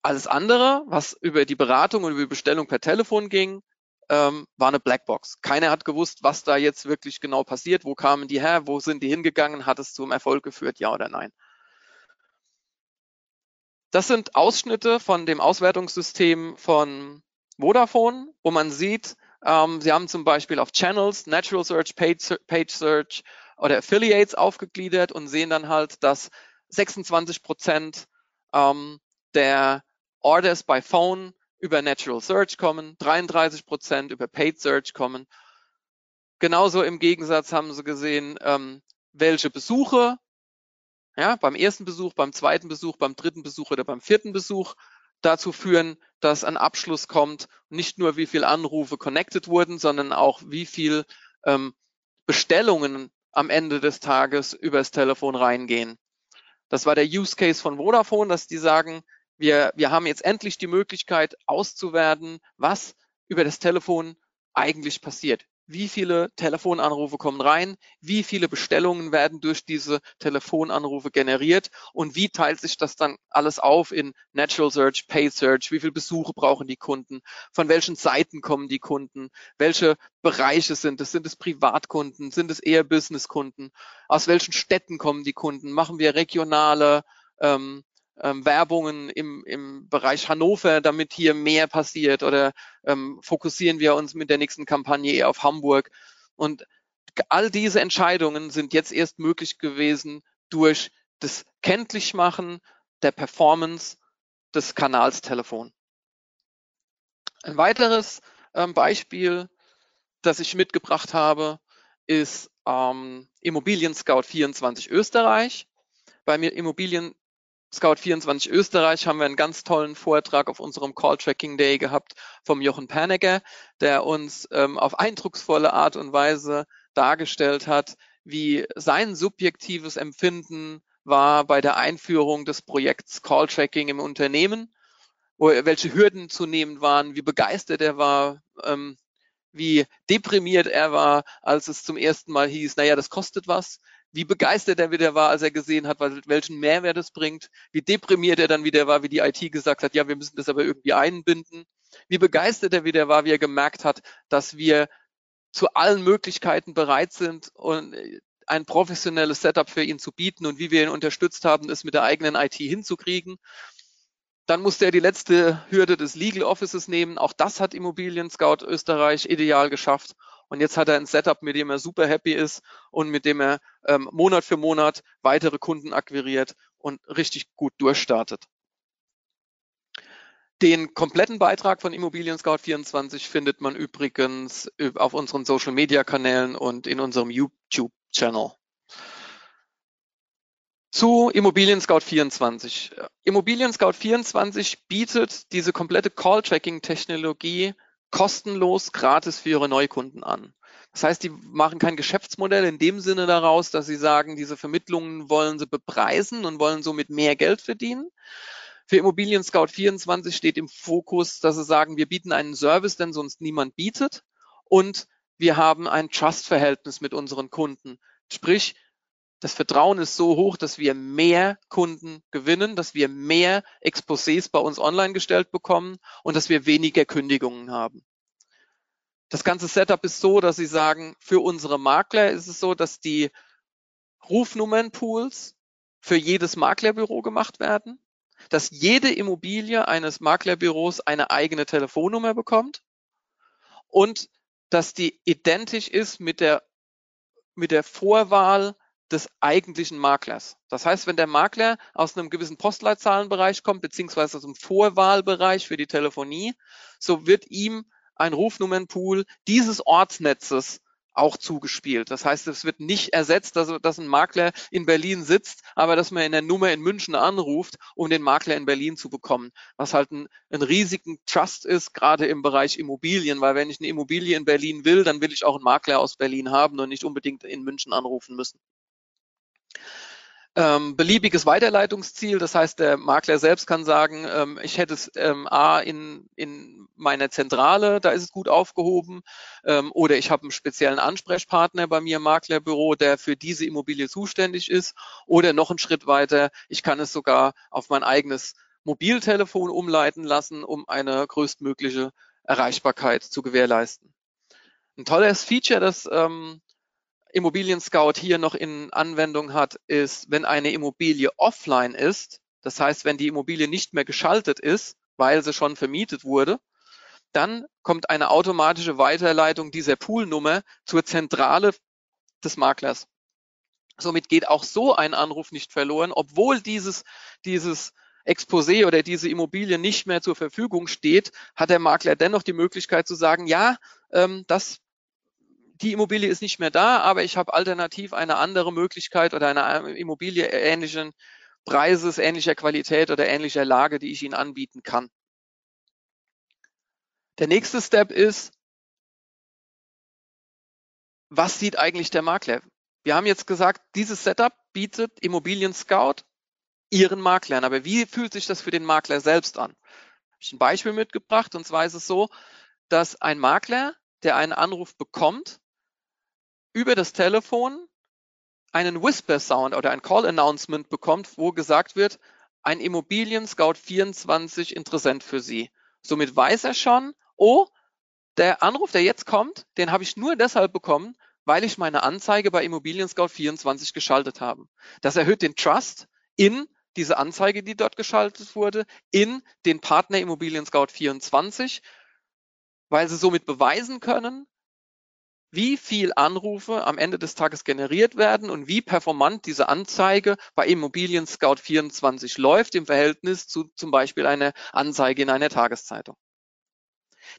Alles andere, was über die Beratung und über die Bestellung per Telefon ging, ähm, war eine Blackbox. Keiner hat gewusst, was da jetzt wirklich genau passiert, wo kamen die her, wo sind die hingegangen, hat es zum Erfolg geführt, ja oder nein. Das sind Ausschnitte von dem Auswertungssystem von Vodafone, wo man sieht, ähm, sie haben zum Beispiel auf Channels, Natural Search, Page, Search oder Affiliates aufgegliedert und sehen dann halt, dass 26 Prozent ähm, der Orders by Phone über Natural Search kommen, 33 Prozent über Paid Search kommen. Genauso im Gegensatz haben sie gesehen, ähm, welche Besuche, ja, beim ersten Besuch, beim zweiten Besuch, beim dritten Besuch oder beim vierten Besuch dazu führen, dass ein Abschluss kommt. Nicht nur, wie viele Anrufe connected wurden, sondern auch, wie viel ähm, Bestellungen am Ende des Tages übers Telefon reingehen. Das war der Use Case von Vodafone, dass die sagen, wir, wir haben jetzt endlich die Möglichkeit auszuwerten, was über das Telefon eigentlich passiert. Wie viele Telefonanrufe kommen rein? Wie viele Bestellungen werden durch diese Telefonanrufe generiert? Und wie teilt sich das dann alles auf in Natural Search, Paid Search? Wie viele Besuche brauchen die Kunden? Von welchen Seiten kommen die Kunden? Welche Bereiche sind es? Sind es Privatkunden? Sind es eher Businesskunden? Aus welchen Städten kommen die Kunden? Machen wir regionale ähm, ähm, Werbungen im, im Bereich Hannover, damit hier mehr passiert oder ähm, fokussieren wir uns mit der nächsten Kampagne eher auf Hamburg. Und all diese Entscheidungen sind jetzt erst möglich gewesen durch das Kenntlichmachen der Performance des Kanals Telefon. Ein weiteres ähm, Beispiel, das ich mitgebracht habe, ist ähm, Immobilien Scout 24 Österreich. Bei mir Immobilien Scout24 Österreich haben wir einen ganz tollen Vortrag auf unserem Call Tracking Day gehabt vom Jochen Pernegger, der uns ähm, auf eindrucksvolle Art und Weise dargestellt hat, wie sein subjektives Empfinden war bei der Einführung des Projekts Call Tracking im Unternehmen, welche Hürden zu nehmen waren, wie begeistert er war, ähm, wie deprimiert er war, als es zum ersten Mal hieß, naja, das kostet was, wie begeistert er wieder war, als er gesehen hat, welchen Mehrwert es bringt, wie deprimiert er dann wieder war, wie die IT gesagt hat, ja, wir müssen das aber irgendwie einbinden, wie begeistert er wieder war, wie er gemerkt hat, dass wir zu allen Möglichkeiten bereit sind und ein professionelles Setup für ihn zu bieten und wie wir ihn unterstützt haben, es mit der eigenen IT hinzukriegen. Dann musste er die letzte Hürde des Legal Offices nehmen. Auch das hat Immobilien Scout Österreich ideal geschafft. Und jetzt hat er ein Setup, mit dem er super happy ist und mit dem er ähm, Monat für Monat weitere Kunden akquiriert und richtig gut durchstartet. Den kompletten Beitrag von Immobilien Scout 24 findet man übrigens auf unseren Social Media Kanälen und in unserem YouTube Channel. Zu Immobilien Scout 24. Immobilien Scout 24 bietet diese komplette Call Tracking Technologie kostenlos gratis für ihre Neukunden an. Das heißt, die machen kein Geschäftsmodell in dem Sinne daraus, dass sie sagen, diese Vermittlungen wollen sie bepreisen und wollen somit mehr Geld verdienen. Für Immobilien Scout 24 steht im Fokus, dass sie sagen, wir bieten einen Service, den sonst niemand bietet und wir haben ein Trust-Verhältnis mit unseren Kunden. Sprich, das Vertrauen ist so hoch, dass wir mehr Kunden gewinnen, dass wir mehr Exposés bei uns online gestellt bekommen und dass wir weniger Kündigungen haben. Das ganze Setup ist so, dass Sie sagen, für unsere Makler ist es so, dass die Rufnummernpools für jedes Maklerbüro gemacht werden, dass jede Immobilie eines Maklerbüros eine eigene Telefonnummer bekommt und dass die identisch ist mit der, mit der Vorwahl des eigentlichen Maklers. Das heißt, wenn der Makler aus einem gewissen Postleitzahlenbereich kommt, beziehungsweise aus dem Vorwahlbereich für die Telefonie, so wird ihm ein Rufnummernpool dieses Ortsnetzes auch zugespielt. Das heißt, es wird nicht ersetzt, dass, dass ein Makler in Berlin sitzt, aber dass man in der Nummer in München anruft, um den Makler in Berlin zu bekommen. Was halt ein, ein riesigen Trust ist, gerade im Bereich Immobilien, weil wenn ich eine Immobilie in Berlin will, dann will ich auch einen Makler aus Berlin haben und nicht unbedingt in München anrufen müssen ähm, beliebiges Weiterleitungsziel. Das heißt, der Makler selbst kann sagen, ähm, ich hätte es ähm, A in, in meiner Zentrale, da ist es gut aufgehoben, ähm, oder ich habe einen speziellen Ansprechpartner bei mir im Maklerbüro, der für diese Immobilie zuständig ist, oder noch einen Schritt weiter, ich kann es sogar auf mein eigenes Mobiltelefon umleiten lassen, um eine größtmögliche Erreichbarkeit zu gewährleisten. Ein tolles Feature, das ähm, Immobilien Scout hier noch in Anwendung hat, ist, wenn eine Immobilie offline ist, das heißt, wenn die Immobilie nicht mehr geschaltet ist, weil sie schon vermietet wurde, dann kommt eine automatische Weiterleitung dieser Poolnummer zur Zentrale des Maklers. Somit geht auch so ein Anruf nicht verloren, obwohl dieses, dieses Exposé oder diese Immobilie nicht mehr zur Verfügung steht, hat der Makler dennoch die Möglichkeit zu sagen, ja, ähm, das die Immobilie ist nicht mehr da, aber ich habe alternativ eine andere Möglichkeit oder eine Immobilie ähnlichen Preises, ähnlicher Qualität oder ähnlicher Lage, die ich Ihnen anbieten kann. Der nächste Step ist, was sieht eigentlich der Makler? Wir haben jetzt gesagt, dieses Setup bietet Immobilien Scout ihren Maklern. Aber wie fühlt sich das für den Makler selbst an? Ich habe ein Beispiel mitgebracht und zwar ist es so, dass ein Makler, der einen Anruf bekommt, über das Telefon einen Whisper-Sound oder ein Call-Announcement bekommt, wo gesagt wird, ein Immobilien Scout 24 Interessent für Sie. Somit weiß er schon, oh, der Anruf, der jetzt kommt, den habe ich nur deshalb bekommen, weil ich meine Anzeige bei Immobilien Scout 24 geschaltet habe. Das erhöht den Trust in diese Anzeige, die dort geschaltet wurde, in den Partner Immobilien Scout 24, weil sie somit beweisen können, wie viel Anrufe am Ende des Tages generiert werden und wie performant diese Anzeige bei Immobilien Scout 24 läuft im Verhältnis zu zum Beispiel einer Anzeige in einer Tageszeitung.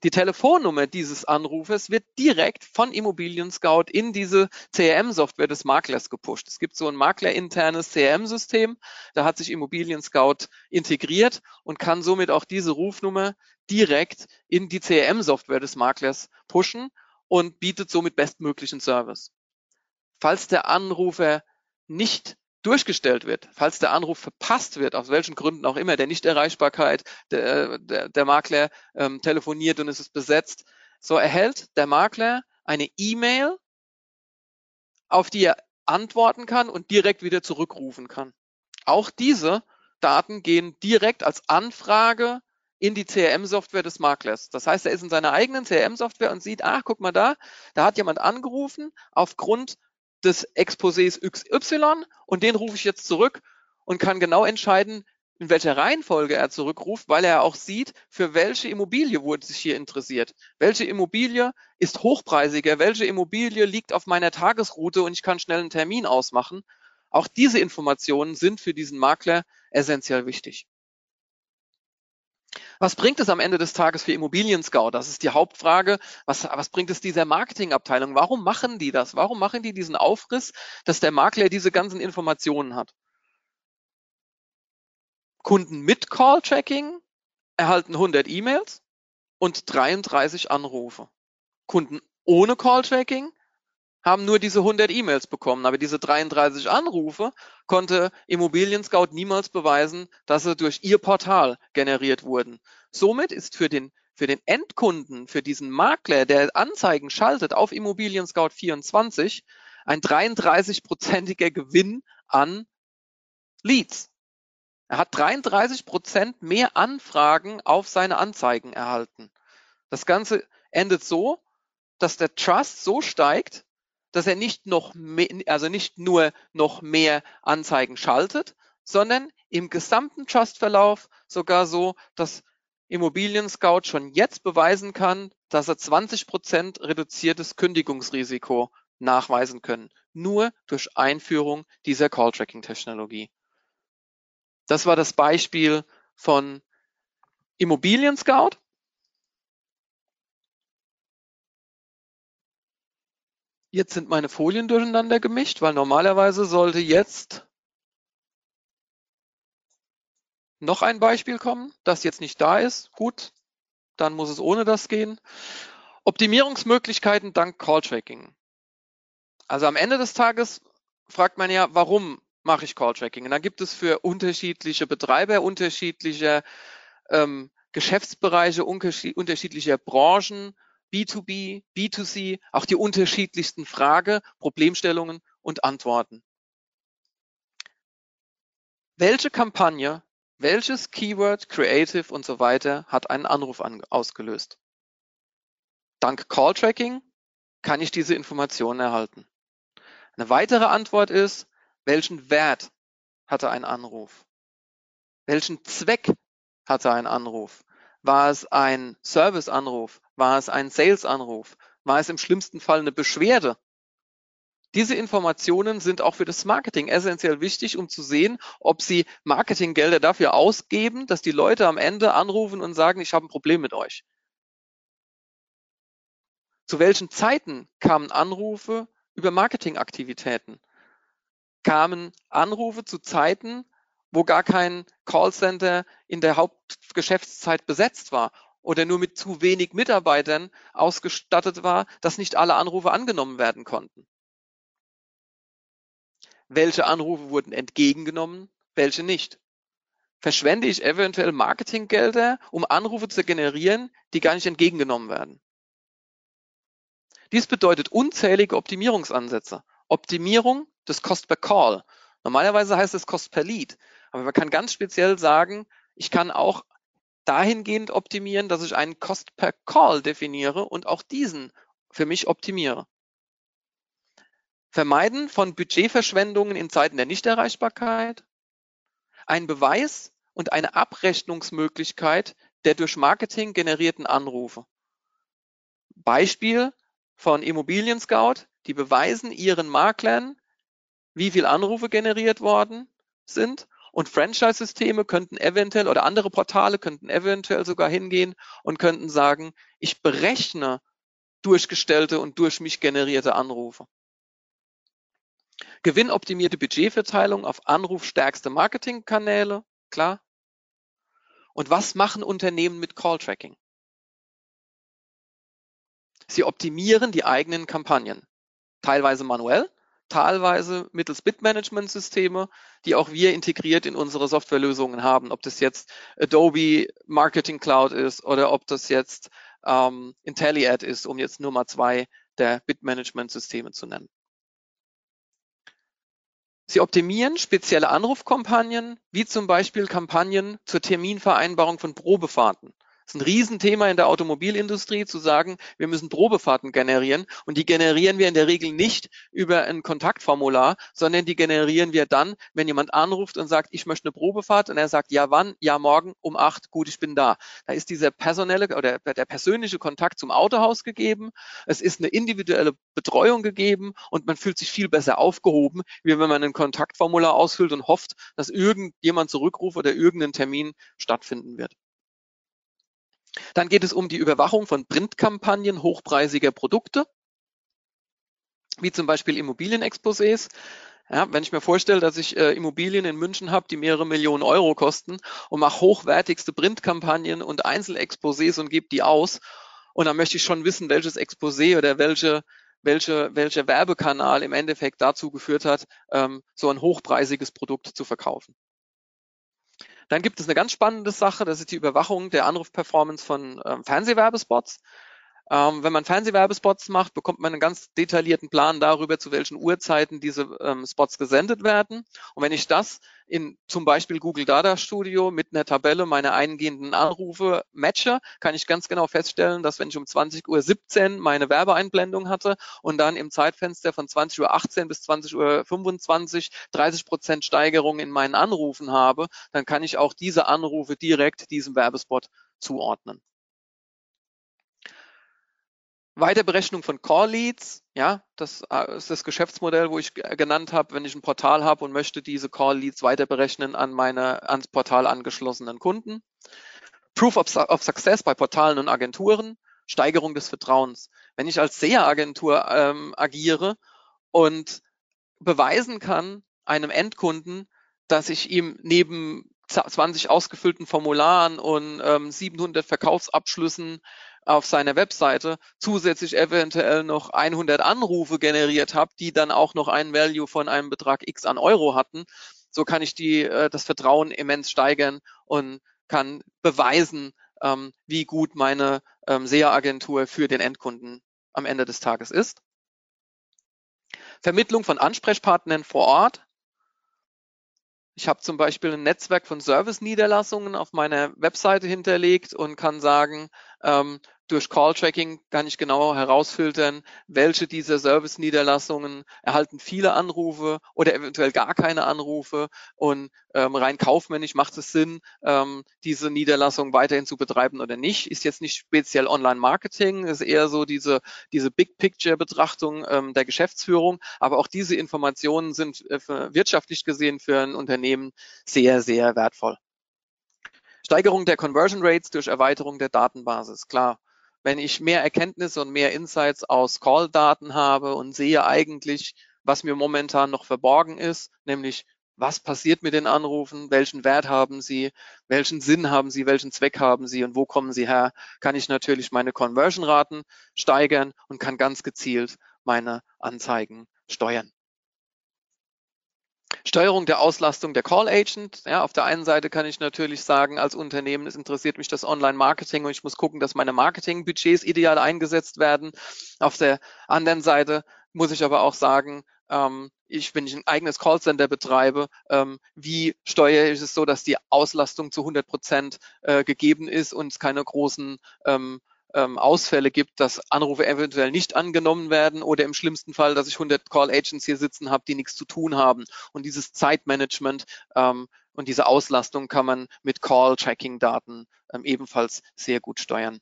Die Telefonnummer dieses Anrufes wird direkt von Immobilien Scout in diese CRM-Software des Maklers gepusht. Es gibt so ein maklerinternes CRM-System, da hat sich Immobilien Scout integriert und kann somit auch diese Rufnummer direkt in die CRM-Software des Maklers pushen und bietet somit bestmöglichen Service. Falls der Anrufer nicht durchgestellt wird, falls der Anruf verpasst wird, aus welchen Gründen auch immer, der Nichterreichbarkeit, der, der, der Makler ähm, telefoniert und es ist besetzt, so erhält der Makler eine E-Mail, auf die er antworten kann und direkt wieder zurückrufen kann. Auch diese Daten gehen direkt als Anfrage in die CRM-Software des Maklers. Das heißt, er ist in seiner eigenen CRM-Software und sieht, ach, guck mal da, da hat jemand angerufen aufgrund des Exposés XY und den rufe ich jetzt zurück und kann genau entscheiden, in welcher Reihenfolge er zurückruft, weil er auch sieht, für welche Immobilie wurde sich hier interessiert. Welche Immobilie ist hochpreisiger? Welche Immobilie liegt auf meiner Tagesroute und ich kann schnell einen Termin ausmachen? Auch diese Informationen sind für diesen Makler essentiell wichtig. Was bringt es am Ende des Tages für Immobilien Scout? Das ist die Hauptfrage. Was, was bringt es dieser Marketingabteilung? Warum machen die das? Warum machen die diesen Aufriss, dass der Makler diese ganzen Informationen hat? Kunden mit Call-Tracking erhalten 100 E-Mails und 33 Anrufe. Kunden ohne Call-Tracking haben nur diese 100 E-Mails bekommen, aber diese 33 Anrufe konnte Immobilien Scout niemals beweisen, dass sie durch ihr Portal generiert wurden. Somit ist für den für den Endkunden, für diesen Makler, der Anzeigen schaltet auf Immobilien Scout 24, ein 33-prozentiger Gewinn an Leads. Er hat 33 Prozent mehr Anfragen auf seine Anzeigen erhalten. Das Ganze endet so, dass der Trust so steigt, dass er nicht noch mehr, also nicht nur noch mehr Anzeigen schaltet, sondern im gesamten Trust-Verlauf sogar so, dass Immobilien Scout schon jetzt beweisen kann, dass er 20 Prozent reduziertes Kündigungsrisiko nachweisen können. Nur durch Einführung dieser Call-Tracking-Technologie. Das war das Beispiel von Immobilien Scout. Jetzt sind meine Folien durcheinander gemischt, weil normalerweise sollte jetzt noch ein Beispiel kommen, das jetzt nicht da ist. Gut, dann muss es ohne das gehen. Optimierungsmöglichkeiten dank Call Tracking. Also am Ende des Tages fragt man ja, warum mache ich Call Tracking? Und dann gibt es für unterschiedliche Betreiber, unterschiedliche ähm, Geschäftsbereiche, unterschiedliche Branchen B2B, B2C, auch die unterschiedlichsten Frage, Problemstellungen und Antworten. Welche Kampagne, welches Keyword, Creative und so weiter hat einen Anruf an, ausgelöst? Dank Call Tracking kann ich diese Informationen erhalten. Eine weitere Antwort ist, welchen Wert hatte ein Anruf? Welchen Zweck hatte ein Anruf? War es ein Serviceanruf? War es ein Sales-Anruf? War es im schlimmsten Fall eine Beschwerde? Diese Informationen sind auch für das Marketing essentiell wichtig, um zu sehen, ob Sie Marketinggelder dafür ausgeben, dass die Leute am Ende anrufen und sagen, ich habe ein Problem mit euch. Zu welchen Zeiten kamen Anrufe über Marketingaktivitäten? Kamen Anrufe zu Zeiten, wo gar kein Callcenter in der Hauptgeschäftszeit besetzt war oder nur mit zu wenig Mitarbeitern ausgestattet war, dass nicht alle Anrufe angenommen werden konnten. Welche Anrufe wurden entgegengenommen, welche nicht? Verschwende ich eventuell Marketinggelder, um Anrufe zu generieren, die gar nicht entgegengenommen werden? Dies bedeutet unzählige Optimierungsansätze. Optimierung des Cost per Call. Normalerweise heißt es Cost per Lead. Aber man kann ganz speziell sagen, ich kann auch dahingehend optimieren, dass ich einen Cost per Call definiere und auch diesen für mich optimiere. Vermeiden von Budgetverschwendungen in Zeiten der Nichterreichbarkeit. Ein Beweis und eine Abrechnungsmöglichkeit der durch Marketing generierten Anrufe. Beispiel von Immobilien Scout, die beweisen ihren Maklern, wie viel Anrufe generiert worden sind und Franchise-Systeme könnten eventuell oder andere Portale könnten eventuell sogar hingehen und könnten sagen, ich berechne durchgestellte und durch mich generierte Anrufe. Gewinnoptimierte Budgetverteilung auf anrufstärkste Marketingkanäle, klar. Und was machen Unternehmen mit Call-Tracking? Sie optimieren die eigenen Kampagnen, teilweise manuell, teilweise mittels Bitmanagement-Systeme, die auch wir integriert in unsere Softwarelösungen haben, ob das jetzt Adobe Marketing Cloud ist oder ob das jetzt ähm, IntelliAd ist, um jetzt nur mal zwei der Bitmanagement-Systeme zu nennen. Sie optimieren spezielle Anrufkampagnen, wie zum Beispiel Kampagnen zur Terminvereinbarung von Probefahrten. Das ist ein Riesenthema in der Automobilindustrie, zu sagen, wir müssen Probefahrten generieren. Und die generieren wir in der Regel nicht über ein Kontaktformular, sondern die generieren wir dann, wenn jemand anruft und sagt, ich möchte eine Probefahrt und er sagt, ja wann? Ja morgen um acht, gut, ich bin da. Da ist dieser personelle oder der persönliche Kontakt zum Autohaus gegeben. Es ist eine individuelle Betreuung gegeben und man fühlt sich viel besser aufgehoben, wie wenn man ein Kontaktformular ausfüllt und hofft, dass irgendjemand zurückruft oder irgendein Termin stattfinden wird. Dann geht es um die Überwachung von Printkampagnen hochpreisiger Produkte, wie zum Beispiel Immobilienexposés. Ja, wenn ich mir vorstelle, dass ich äh, Immobilien in München habe, die mehrere Millionen Euro kosten und mache hochwertigste Printkampagnen und Einzelexposés und gebe die aus, und dann möchte ich schon wissen, welches Exposé oder welche, welche, welcher Werbekanal im Endeffekt dazu geführt hat, ähm, so ein hochpreisiges Produkt zu verkaufen. Dann gibt es eine ganz spannende Sache, das ist die Überwachung der Anrufperformance von ähm, Fernsehwerbespots. Ähm, wenn man Fernsehwerbespots macht, bekommt man einen ganz detaillierten Plan darüber, zu welchen Uhrzeiten diese ähm, Spots gesendet werden. Und wenn ich das in zum Beispiel Google Data Studio mit einer Tabelle meine eingehenden Anrufe matche, kann ich ganz genau feststellen, dass wenn ich um 20.17 Uhr meine Werbeeinblendung hatte und dann im Zeitfenster von 20.18 Uhr bis 20.25 Uhr 30 Prozent Steigerung in meinen Anrufen habe, dann kann ich auch diese Anrufe direkt diesem Werbespot zuordnen. Weiterberechnung von Call Leads, ja, das äh, ist das Geschäftsmodell, wo ich genannt habe, wenn ich ein Portal habe und möchte diese Call Leads weiter berechnen an meine ans Portal angeschlossenen Kunden. Proof of, of Success bei Portalen und Agenturen, Steigerung des Vertrauens. wenn ich als SEA-Agentur ähm, agiere und beweisen kann einem Endkunden, dass ich ihm neben 20 ausgefüllten Formularen und ähm, 700 Verkaufsabschlüssen auf seiner Webseite zusätzlich eventuell noch 100 Anrufe generiert habe, die dann auch noch einen Value von einem Betrag X an Euro hatten. So kann ich die, äh, das Vertrauen immens steigern und kann beweisen, ähm, wie gut meine ähm, SEA-Agentur für den Endkunden am Ende des Tages ist. Vermittlung von Ansprechpartnern vor Ort. Ich habe zum Beispiel ein Netzwerk von Service-Niederlassungen auf meiner Webseite hinterlegt und kann sagen, ähm, durch Call-Tracking kann ich genau herausfiltern, welche dieser Service-Niederlassungen erhalten viele Anrufe oder eventuell gar keine Anrufe. Und ähm, rein kaufmännisch macht es Sinn, ähm, diese Niederlassung weiterhin zu betreiben oder nicht. Ist jetzt nicht speziell Online-Marketing, ist eher so diese, diese Big-Picture-Betrachtung ähm, der Geschäftsführung. Aber auch diese Informationen sind äh, wirtschaftlich gesehen für ein Unternehmen sehr, sehr wertvoll. Steigerung der Conversion Rates durch Erweiterung der Datenbasis. Klar, wenn ich mehr Erkenntnisse und mehr Insights aus Call-Daten habe und sehe eigentlich, was mir momentan noch verborgen ist, nämlich was passiert mit den Anrufen, welchen Wert haben sie, welchen Sinn haben sie, welchen Zweck haben sie und wo kommen sie her, kann ich natürlich meine Conversion-Raten steigern und kann ganz gezielt meine Anzeigen steuern. Steuerung der Auslastung der Call Agent. Ja, auf der einen Seite kann ich natürlich sagen, als Unternehmen, es interessiert mich das Online-Marketing und ich muss gucken, dass meine Marketing-Budgets ideal eingesetzt werden. Auf der anderen Seite muss ich aber auch sagen, ähm, ich, wenn ich ein eigenes Callcenter betreibe, ähm, wie steuere ich es so, dass die Auslastung zu 100 Prozent äh, gegeben ist und es keine großen ähm, ähm, Ausfälle gibt, dass Anrufe eventuell nicht angenommen werden oder im schlimmsten Fall, dass ich 100 Call Agents hier sitzen habe, die nichts zu tun haben. Und dieses Zeitmanagement ähm, und diese Auslastung kann man mit Call-Tracking-Daten ähm, ebenfalls sehr gut steuern.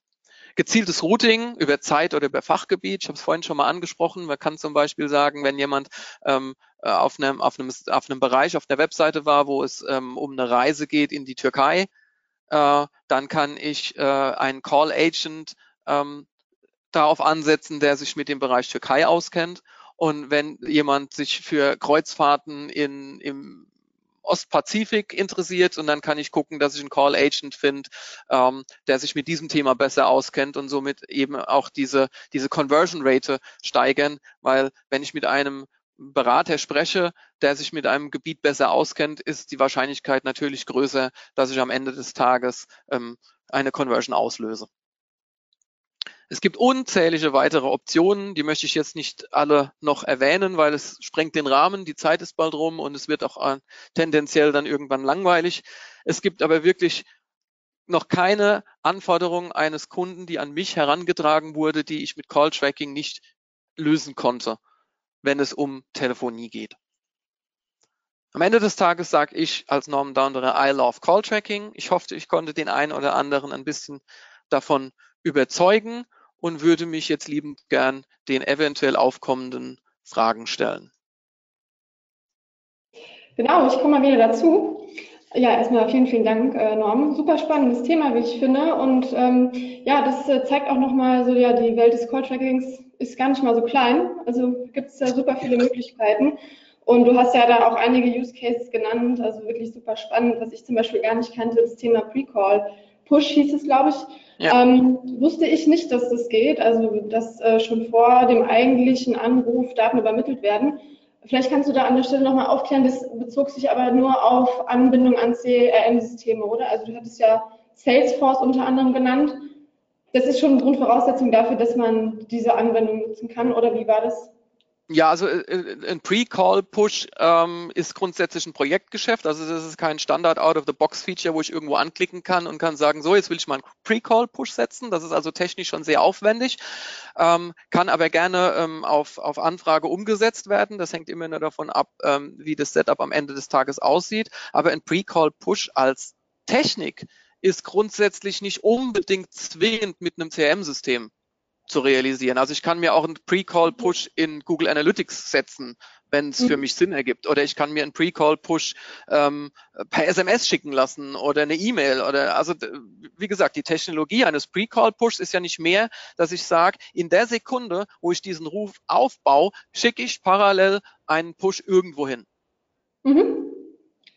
Gezieltes Routing über Zeit oder über Fachgebiet. Ich habe es vorhin schon mal angesprochen. Man kann zum Beispiel sagen, wenn jemand ähm, äh, auf, einem, auf, einem, auf einem Bereich auf der Webseite war, wo es ähm, um eine Reise geht in die Türkei, äh, dann kann ich äh, einen Call Agent ähm, darauf ansetzen, der sich mit dem Bereich Türkei auskennt. Und wenn jemand sich für Kreuzfahrten in, im Ostpazifik interessiert und dann kann ich gucken, dass ich einen Call Agent finde, ähm, der sich mit diesem Thema besser auskennt und somit eben auch diese, diese Conversion Rate steigern, weil wenn ich mit einem Berater spreche, der sich mit einem Gebiet besser auskennt, ist die Wahrscheinlichkeit natürlich größer, dass ich am Ende des Tages ähm, eine Conversion auslöse. Es gibt unzählige weitere Optionen, die möchte ich jetzt nicht alle noch erwähnen, weil es sprengt den Rahmen, die Zeit ist bald rum und es wird auch äh, tendenziell dann irgendwann langweilig. Es gibt aber wirklich noch keine Anforderung eines Kunden, die an mich herangetragen wurde, die ich mit Call Tracking nicht lösen konnte wenn es um Telefonie geht. Am Ende des Tages sage ich als Norman Downer, I love Call Tracking. Ich hoffe, ich konnte den einen oder anderen ein bisschen davon überzeugen und würde mich jetzt liebend gern den eventuell aufkommenden Fragen stellen. Genau, ich komme mal wieder dazu. Ja, erstmal vielen, vielen Dank, äh, Norm. Super spannendes Thema, wie ich finde. Und ähm, ja, das äh, zeigt auch nochmal so, ja, die Welt des Call-Trackings ist gar nicht mal so klein. Also gibt es da super viele Möglichkeiten. Und du hast ja da auch einige Use Cases genannt, also wirklich super spannend, was ich zum Beispiel gar nicht kannte, das Thema Pre-Call. Push hieß es, glaube ich. Ja. Ähm, wusste ich nicht, dass das geht, also dass äh, schon vor dem eigentlichen Anruf Daten übermittelt werden. Vielleicht kannst du da an der Stelle nochmal aufklären, das bezog sich aber nur auf Anbindung an CRM-Systeme, oder? Also du hattest ja Salesforce unter anderem genannt das ist schon eine Grundvoraussetzung dafür, dass man diese Anwendung nutzen kann, oder wie war das? Ja, also äh, äh, ein Pre-Call-Push ähm, ist grundsätzlich ein Projektgeschäft. Also das ist kein Standard-Out-of-the-Box-Feature, wo ich irgendwo anklicken kann und kann sagen, so, jetzt will ich mal einen Pre-Call-Push setzen. Das ist also technisch schon sehr aufwendig, ähm, kann aber gerne ähm, auf, auf Anfrage umgesetzt werden. Das hängt immer nur davon ab, ähm, wie das Setup am Ende des Tages aussieht. Aber ein Pre-Call-Push als Technik ist grundsätzlich nicht unbedingt zwingend mit einem CRM-System zu realisieren. Also ich kann mir auch einen Pre-Call-Push in Google Analytics setzen, wenn es für mich Sinn ergibt. Oder ich kann mir einen Pre-Call-Push ähm, per SMS schicken lassen oder eine E-Mail. Oder also wie gesagt, die Technologie eines Pre-Call-Pushs ist ja nicht mehr, dass ich sage, in der Sekunde, wo ich diesen Ruf aufbaue, schicke ich parallel einen Push irgendwo hin. Mhm.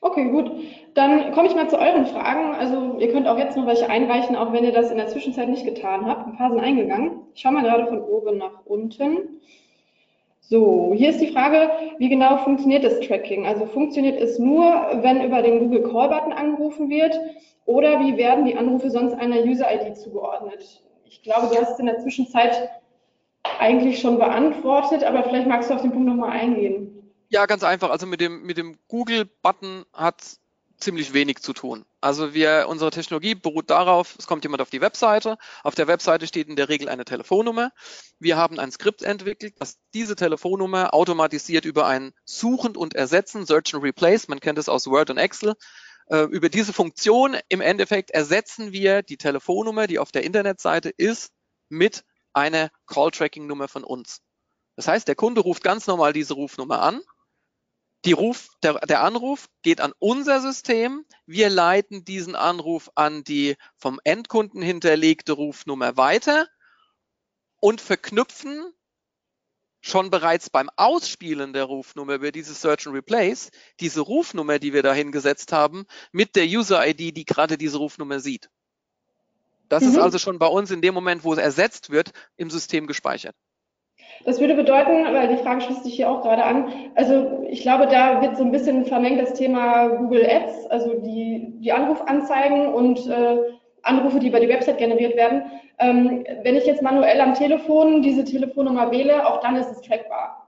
Okay, gut. Dann komme ich mal zu euren Fragen. Also ihr könnt auch jetzt noch welche einreichen, auch wenn ihr das in der Zwischenzeit nicht getan habt. Ein paar sind eingegangen. Ich schaue mal gerade von oben nach unten. So, hier ist die Frage, wie genau funktioniert das Tracking? Also funktioniert es nur, wenn über den Google Call Button angerufen wird oder wie werden die Anrufe sonst einer User-ID zugeordnet? Ich glaube, du hast es in der Zwischenzeit eigentlich schon beantwortet, aber vielleicht magst du auf den Punkt nochmal eingehen. Ja, ganz einfach. Also mit dem, mit dem Google-Button hat ziemlich wenig zu tun. Also wir, unsere Technologie beruht darauf, es kommt jemand auf die Webseite. Auf der Webseite steht in der Regel eine Telefonnummer. Wir haben ein Skript entwickelt, das diese Telefonnummer automatisiert über ein Suchen und Ersetzen, Search and Replace, man kennt es aus Word und Excel, äh, über diese Funktion im Endeffekt ersetzen wir die Telefonnummer, die auf der Internetseite ist, mit einer Call-Tracking-Nummer von uns. Das heißt, der Kunde ruft ganz normal diese Rufnummer an die Ruf, der, der Anruf geht an unser System. Wir leiten diesen Anruf an die vom Endkunden hinterlegte Rufnummer weiter und verknüpfen schon bereits beim Ausspielen der Rufnummer über dieses Search and Replace diese Rufnummer, die wir da hingesetzt haben, mit der User-ID, die gerade diese Rufnummer sieht. Das mhm. ist also schon bei uns in dem Moment, wo es ersetzt wird, im System gespeichert. Das würde bedeuten, weil die Frage schließt sich hier auch gerade an, also ich glaube, da wird so ein bisschen vermengt das Thema Google Ads, also die, die Anrufanzeigen und äh, Anrufe, die über die Website generiert werden. Ähm, wenn ich jetzt manuell am Telefon diese Telefonnummer wähle, auch dann ist es trackbar.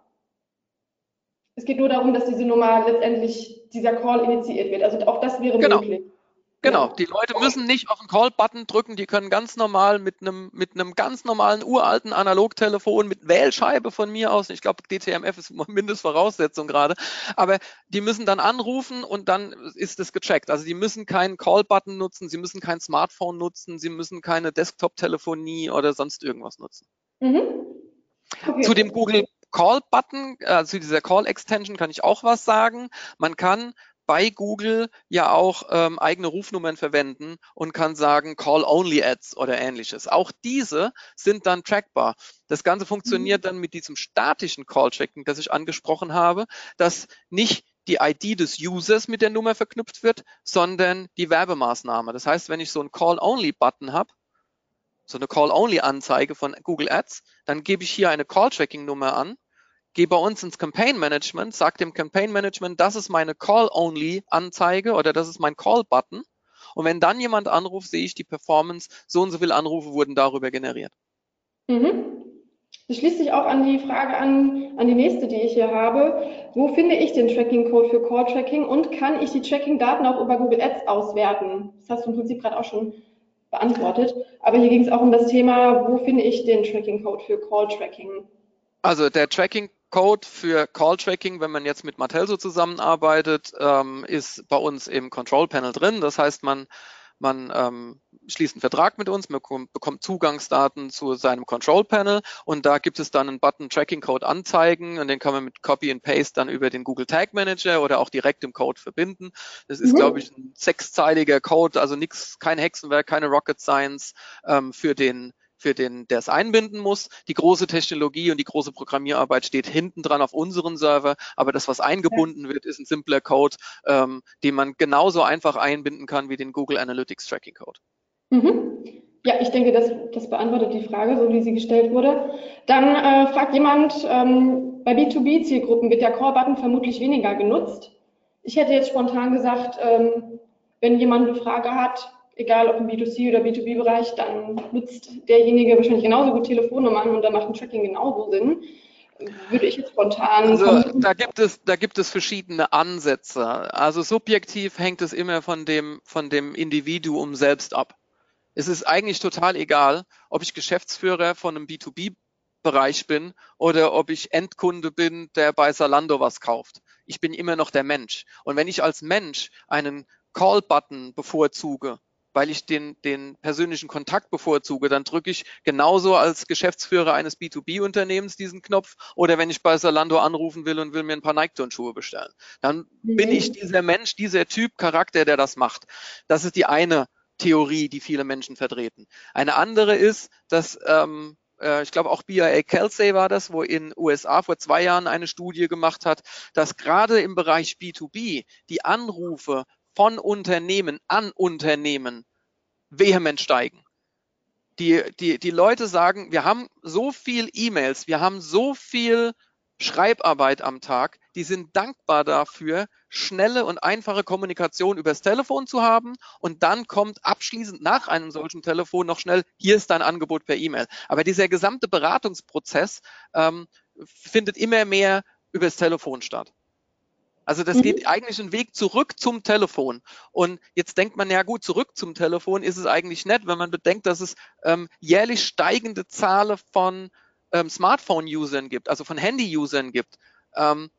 Es geht nur darum, dass diese Nummer letztendlich dieser Call initiiert wird. Also auch das wäre genau. möglich. Genau, die Leute müssen nicht auf den Call-Button drücken, die können ganz normal mit einem mit einem ganz normalen uralten Analogtelefon mit Wählscheibe von mir aus, ich glaube DTMF ist Mindestvoraussetzung gerade, aber die müssen dann anrufen und dann ist es gecheckt. Also die müssen keinen Call-Button nutzen, sie müssen kein Smartphone nutzen, sie müssen keine Desktop-Telefonie oder sonst irgendwas nutzen. Mhm. Okay. Zu dem Google Call-Button, äh, zu dieser Call-Extension kann ich auch was sagen. Man kann bei Google ja auch ähm, eigene Rufnummern verwenden und kann sagen Call-Only-Ads oder ähnliches. Auch diese sind dann trackbar. Das Ganze funktioniert mhm. dann mit diesem statischen Call-Tracking, das ich angesprochen habe, dass nicht die ID des Users mit der Nummer verknüpft wird, sondern die Werbemaßnahme. Das heißt, wenn ich so einen Call-Only-Button habe, so eine Call-Only-Anzeige von Google Ads, dann gebe ich hier eine Call-Tracking-Nummer an gehe bei uns ins Campaign Management, sage dem Campaign Management, das ist meine Call-Only-Anzeige oder das ist mein Call-Button. Und wenn dann jemand anruft, sehe ich die Performance, so und so viele Anrufe wurden darüber generiert. Mhm. Das schließt sich auch an die Frage an, an die nächste, die ich hier habe. Wo finde ich den Tracking-Code für Call-Tracking und kann ich die Tracking-Daten auch über Google Ads auswerten? Das hast du im Prinzip gerade auch schon beantwortet. Aber hier ging es auch um das Thema, wo finde ich den Tracking-Code für Call-Tracking? Also der Tracking Code für Call Tracking, wenn man jetzt mit Mattel so zusammenarbeitet, ähm, ist bei uns im Control Panel drin. Das heißt, man, man ähm, schließt einen Vertrag mit uns, man bekommt Zugangsdaten zu seinem Control Panel und da gibt es dann einen Button Tracking Code anzeigen und den kann man mit Copy and Paste dann über den Google Tag Manager oder auch direkt im Code verbinden. Das ist, mhm. glaube ich, ein sechszeiliger Code, also nichts, kein Hexenwerk, keine Rocket Science ähm, für den für den, der es einbinden muss. Die große Technologie und die große Programmierarbeit steht hinten dran auf unseren Server, aber das, was eingebunden wird, ist ein simpler Code, ähm, den man genauso einfach einbinden kann wie den Google Analytics Tracking Code. Mhm. Ja, ich denke, das, das beantwortet die Frage, so wie sie gestellt wurde. Dann äh, fragt jemand, ähm, bei B2B-Zielgruppen wird der Core-Button vermutlich weniger genutzt. Ich hätte jetzt spontan gesagt, ähm, wenn jemand eine Frage hat, egal ob im B2C oder B2B-Bereich, dann nutzt derjenige wahrscheinlich genauso gut Telefonnummern und dann macht ein Tracking genauso Sinn. Würde ich jetzt spontan. Also da gibt es, da gibt es verschiedene Ansätze. Also subjektiv hängt es immer von dem, von dem Individuum selbst ab. Es ist eigentlich total egal, ob ich Geschäftsführer von einem B2B-Bereich bin oder ob ich Endkunde bin, der bei Salando was kauft. Ich bin immer noch der Mensch. Und wenn ich als Mensch einen Call-Button bevorzuge, weil ich den, den persönlichen Kontakt bevorzuge, dann drücke ich genauso als Geschäftsführer eines B2B-Unternehmens diesen Knopf oder wenn ich bei Salando anrufen will und will mir ein paar Nike-Turnschuhe bestellen. Dann bin ich dieser Mensch, dieser Typ Charakter, der das macht. Das ist die eine Theorie, die viele Menschen vertreten. Eine andere ist, dass ähm, äh, ich glaube auch BIA Kelsey war das, wo in USA vor zwei Jahren eine Studie gemacht hat, dass gerade im Bereich B2B die Anrufe von Unternehmen an Unternehmen vehement steigen. Die, die, die Leute sagen, wir haben so viel E-Mails, wir haben so viel Schreibarbeit am Tag, die sind dankbar dafür, schnelle und einfache Kommunikation übers Telefon zu haben und dann kommt abschließend nach einem solchen Telefon noch schnell, hier ist dein Angebot per E-Mail. Aber dieser gesamte Beratungsprozess ähm, findet immer mehr übers Telefon statt. Also das mhm. geht eigentlich einen Weg zurück zum Telefon. Und jetzt denkt man, ja gut, zurück zum Telefon ist es eigentlich nett, wenn man bedenkt, dass es ähm, jährlich steigende Zahlen von ähm, Smartphone-Usern gibt, also von Handy-Usern gibt. Ähm,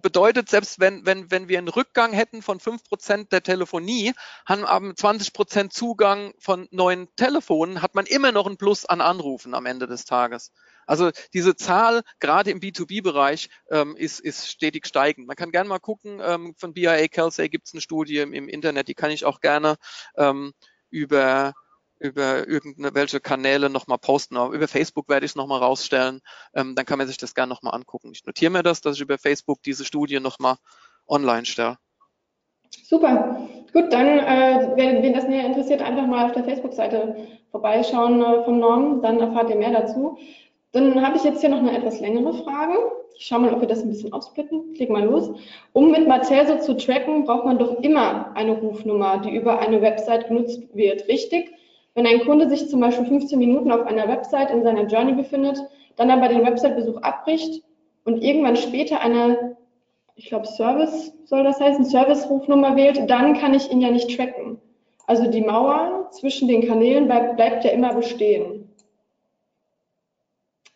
bedeutet, selbst wenn, wenn, wenn wir einen Rückgang hätten von fünf Prozent der Telefonie, haben aber 20% Zugang von neuen Telefonen, hat man immer noch ein Plus an Anrufen am Ende des Tages. Also diese Zahl, gerade im B2B-Bereich, ähm, ist, ist stetig steigend. Man kann gerne mal gucken, ähm, von BIA Kelsey gibt es eine Studie im, im, Internet, die kann ich auch gerne ähm, über über irgendwelche Kanäle nochmal posten. Über Facebook werde ich es nochmal rausstellen. Ähm, dann kann man sich das gerne nochmal angucken. Ich notiere mir das, dass ich über Facebook diese Studie nochmal online stelle. Super. Gut, dann, äh, wenn, wen das näher interessiert, einfach mal auf der Facebook-Seite vorbeischauen äh, vom Norm, dann erfahrt ihr mehr dazu. Dann habe ich jetzt hier noch eine etwas längere Frage. Ich schaue mal, ob wir das ein bisschen aufsplitten. Klick mal los. Um mit Marcelso zu tracken, braucht man doch immer eine Rufnummer, die über eine Website genutzt wird, richtig? Wenn ein Kunde sich zum Beispiel 15 Minuten auf einer Website in seiner Journey befindet, dann aber den Website-Besuch abbricht und irgendwann später eine, ich glaube Service soll das heißen, Service-Rufnummer wählt, dann kann ich ihn ja nicht tracken. Also die Mauer zwischen den Kanälen bleibt, bleibt ja immer bestehen.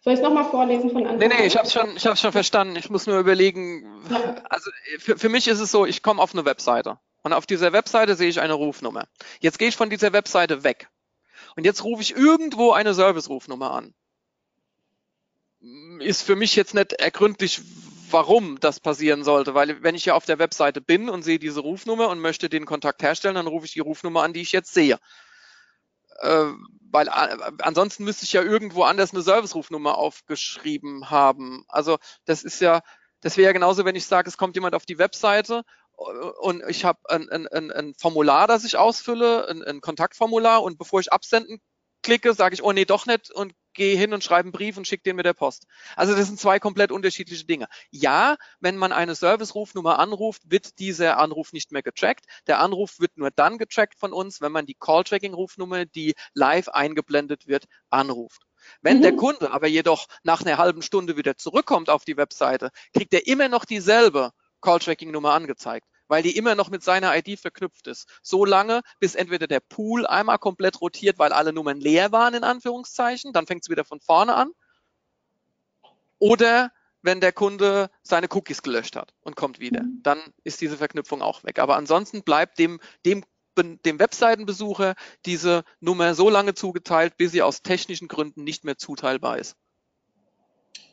Soll ich es nochmal vorlesen von Anfang Nee, nee, ich habe es schon, ich hab's schon verstanden. Ich muss nur überlegen. Ja. Also für, für mich ist es so, ich komme auf eine Webseite. Und auf dieser Webseite sehe ich eine Rufnummer. Jetzt gehe ich von dieser Webseite weg. Und jetzt rufe ich irgendwo eine Service-Rufnummer an. Ist für mich jetzt nicht ergründlich, warum das passieren sollte, weil wenn ich ja auf der Webseite bin und sehe diese Rufnummer und möchte den Kontakt herstellen, dann rufe ich die Rufnummer an, die ich jetzt sehe. Äh, weil äh, ansonsten müsste ich ja irgendwo anders eine Service-Rufnummer aufgeschrieben haben. Also das ist ja, das wäre ja genauso, wenn ich sage, es kommt jemand auf die Webseite und ich habe ein, ein, ein, ein Formular, das ich ausfülle, ein, ein Kontaktformular und bevor ich absenden klicke, sage ich, oh nee, doch nicht und gehe hin und schreibe einen Brief und schicke den mit der Post. Also das sind zwei komplett unterschiedliche Dinge. Ja, wenn man eine Service-Rufnummer anruft, wird dieser Anruf nicht mehr getrackt. Der Anruf wird nur dann getrackt von uns, wenn man die Call-Tracking-Rufnummer, die live eingeblendet wird, anruft. Wenn mhm. der Kunde aber jedoch nach einer halben Stunde wieder zurückkommt auf die Webseite, kriegt er immer noch dieselbe Call-Tracking-Nummer angezeigt, weil die immer noch mit seiner ID verknüpft ist. So lange, bis entweder der Pool einmal komplett rotiert, weil alle Nummern leer waren, in Anführungszeichen, dann fängt es wieder von vorne an. Oder wenn der Kunde seine Cookies gelöscht hat und kommt wieder, mhm. dann ist diese Verknüpfung auch weg. Aber ansonsten bleibt dem, dem, dem Webseitenbesucher diese Nummer so lange zugeteilt, bis sie aus technischen Gründen nicht mehr zuteilbar ist.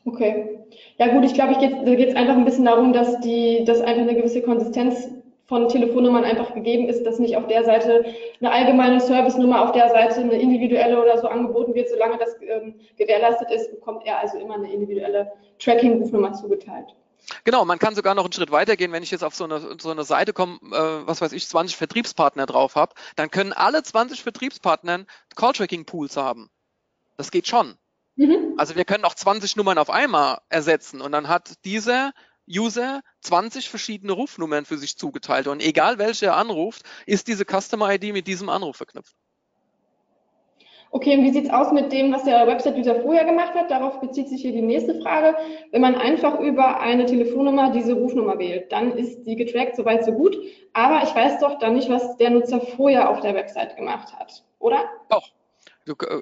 Okay. Ja gut, ich glaube, ich geht, da geht es einfach ein bisschen darum, dass die, dass einfach eine gewisse Konsistenz von Telefonnummern einfach gegeben ist, dass nicht auf der Seite eine allgemeine Servicenummer, auf der Seite eine individuelle oder so angeboten wird. Solange das ähm, gewährleistet ist, bekommt er also immer eine individuelle Tracking-Rufnummer zugeteilt. Genau, man kann sogar noch einen Schritt weitergehen, wenn ich jetzt auf so eine, so eine Seite komme, äh, was weiß ich, 20 Vertriebspartner drauf habe, dann können alle 20 Vertriebspartner Call-Tracking-Pools haben. Das geht schon. Mhm. Also wir können auch 20 Nummern auf einmal ersetzen und dann hat dieser User 20 verschiedene Rufnummern für sich zugeteilt und egal welche er anruft, ist diese Customer ID mit diesem Anruf verknüpft. Okay, und wie sieht es aus mit dem, was der Website-User vorher gemacht hat? Darauf bezieht sich hier die nächste Frage. Wenn man einfach über eine Telefonnummer diese Rufnummer wählt, dann ist die getrackt, soweit so gut. Aber ich weiß doch dann nicht, was der Nutzer vorher auf der Website gemacht hat, oder? Doch, Du, äh,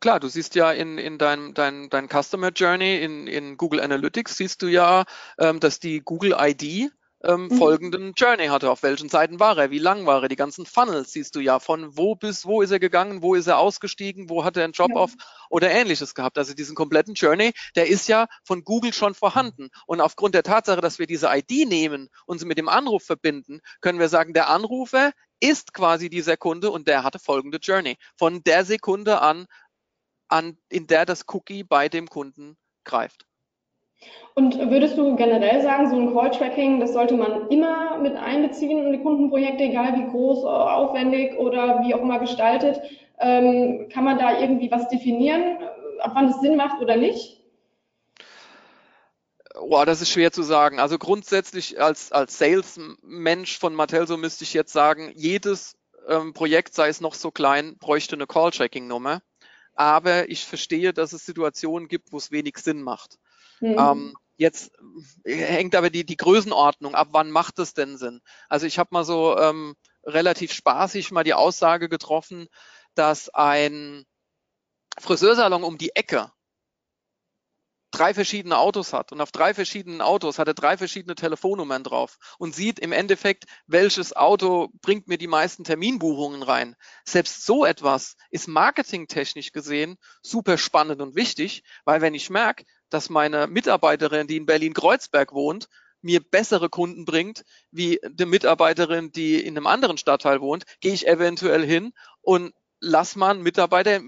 klar, du siehst ja in, in deinem dein, dein Customer Journey in, in Google Analytics siehst du ja, ähm, dass die Google ID ähm, Mhm. folgenden Journey hatte. Auf welchen Seiten war er? Wie lang war er? Die ganzen Funnels siehst du ja. Von wo bis wo ist er gegangen? Wo ist er ausgestiegen? Wo hat er einen Job Ja. auf oder ähnliches gehabt? Also diesen kompletten Journey, der ist ja von Google schon vorhanden. Und aufgrund der Tatsache, dass wir diese ID nehmen und sie mit dem Anruf verbinden, können wir sagen, der Anrufer ist quasi dieser Kunde und der hatte folgende Journey. Von der Sekunde an, an in der das Cookie bei dem Kunden greift. Und würdest du generell sagen, so ein Call-Tracking, das sollte man immer mit einbeziehen in die Kundenprojekte, egal wie groß, äh, aufwendig oder wie auch immer gestaltet? Ähm, kann man da irgendwie was definieren, äh, ab wann es Sinn macht oder nicht? Boah, das ist schwer zu sagen. Also grundsätzlich als, als Sales-Mensch von Mattel, so müsste ich jetzt sagen, jedes ähm, Projekt, sei es noch so klein, bräuchte eine Call-Tracking-Nummer. Aber ich verstehe, dass es Situationen gibt, wo es wenig Sinn macht. Hm. Ähm, jetzt äh, hängt aber die, die Größenordnung ab, wann macht es denn Sinn? Also ich habe mal so ähm, relativ spaßig mal die Aussage getroffen, dass ein Friseursalon um die Ecke drei verschiedene Autos hat und auf drei verschiedenen Autos hat er drei verschiedene Telefonnummern drauf und sieht im Endeffekt, welches Auto bringt mir die meisten Terminbuchungen rein. Selbst so etwas ist marketingtechnisch gesehen super spannend und wichtig, weil wenn ich merke, dass meine Mitarbeiterin, die in Berlin-Kreuzberg wohnt, mir bessere Kunden bringt, wie die Mitarbeiterin, die in einem anderen Stadtteil wohnt, gehe ich eventuell hin und lass mal einen Mitarbeiter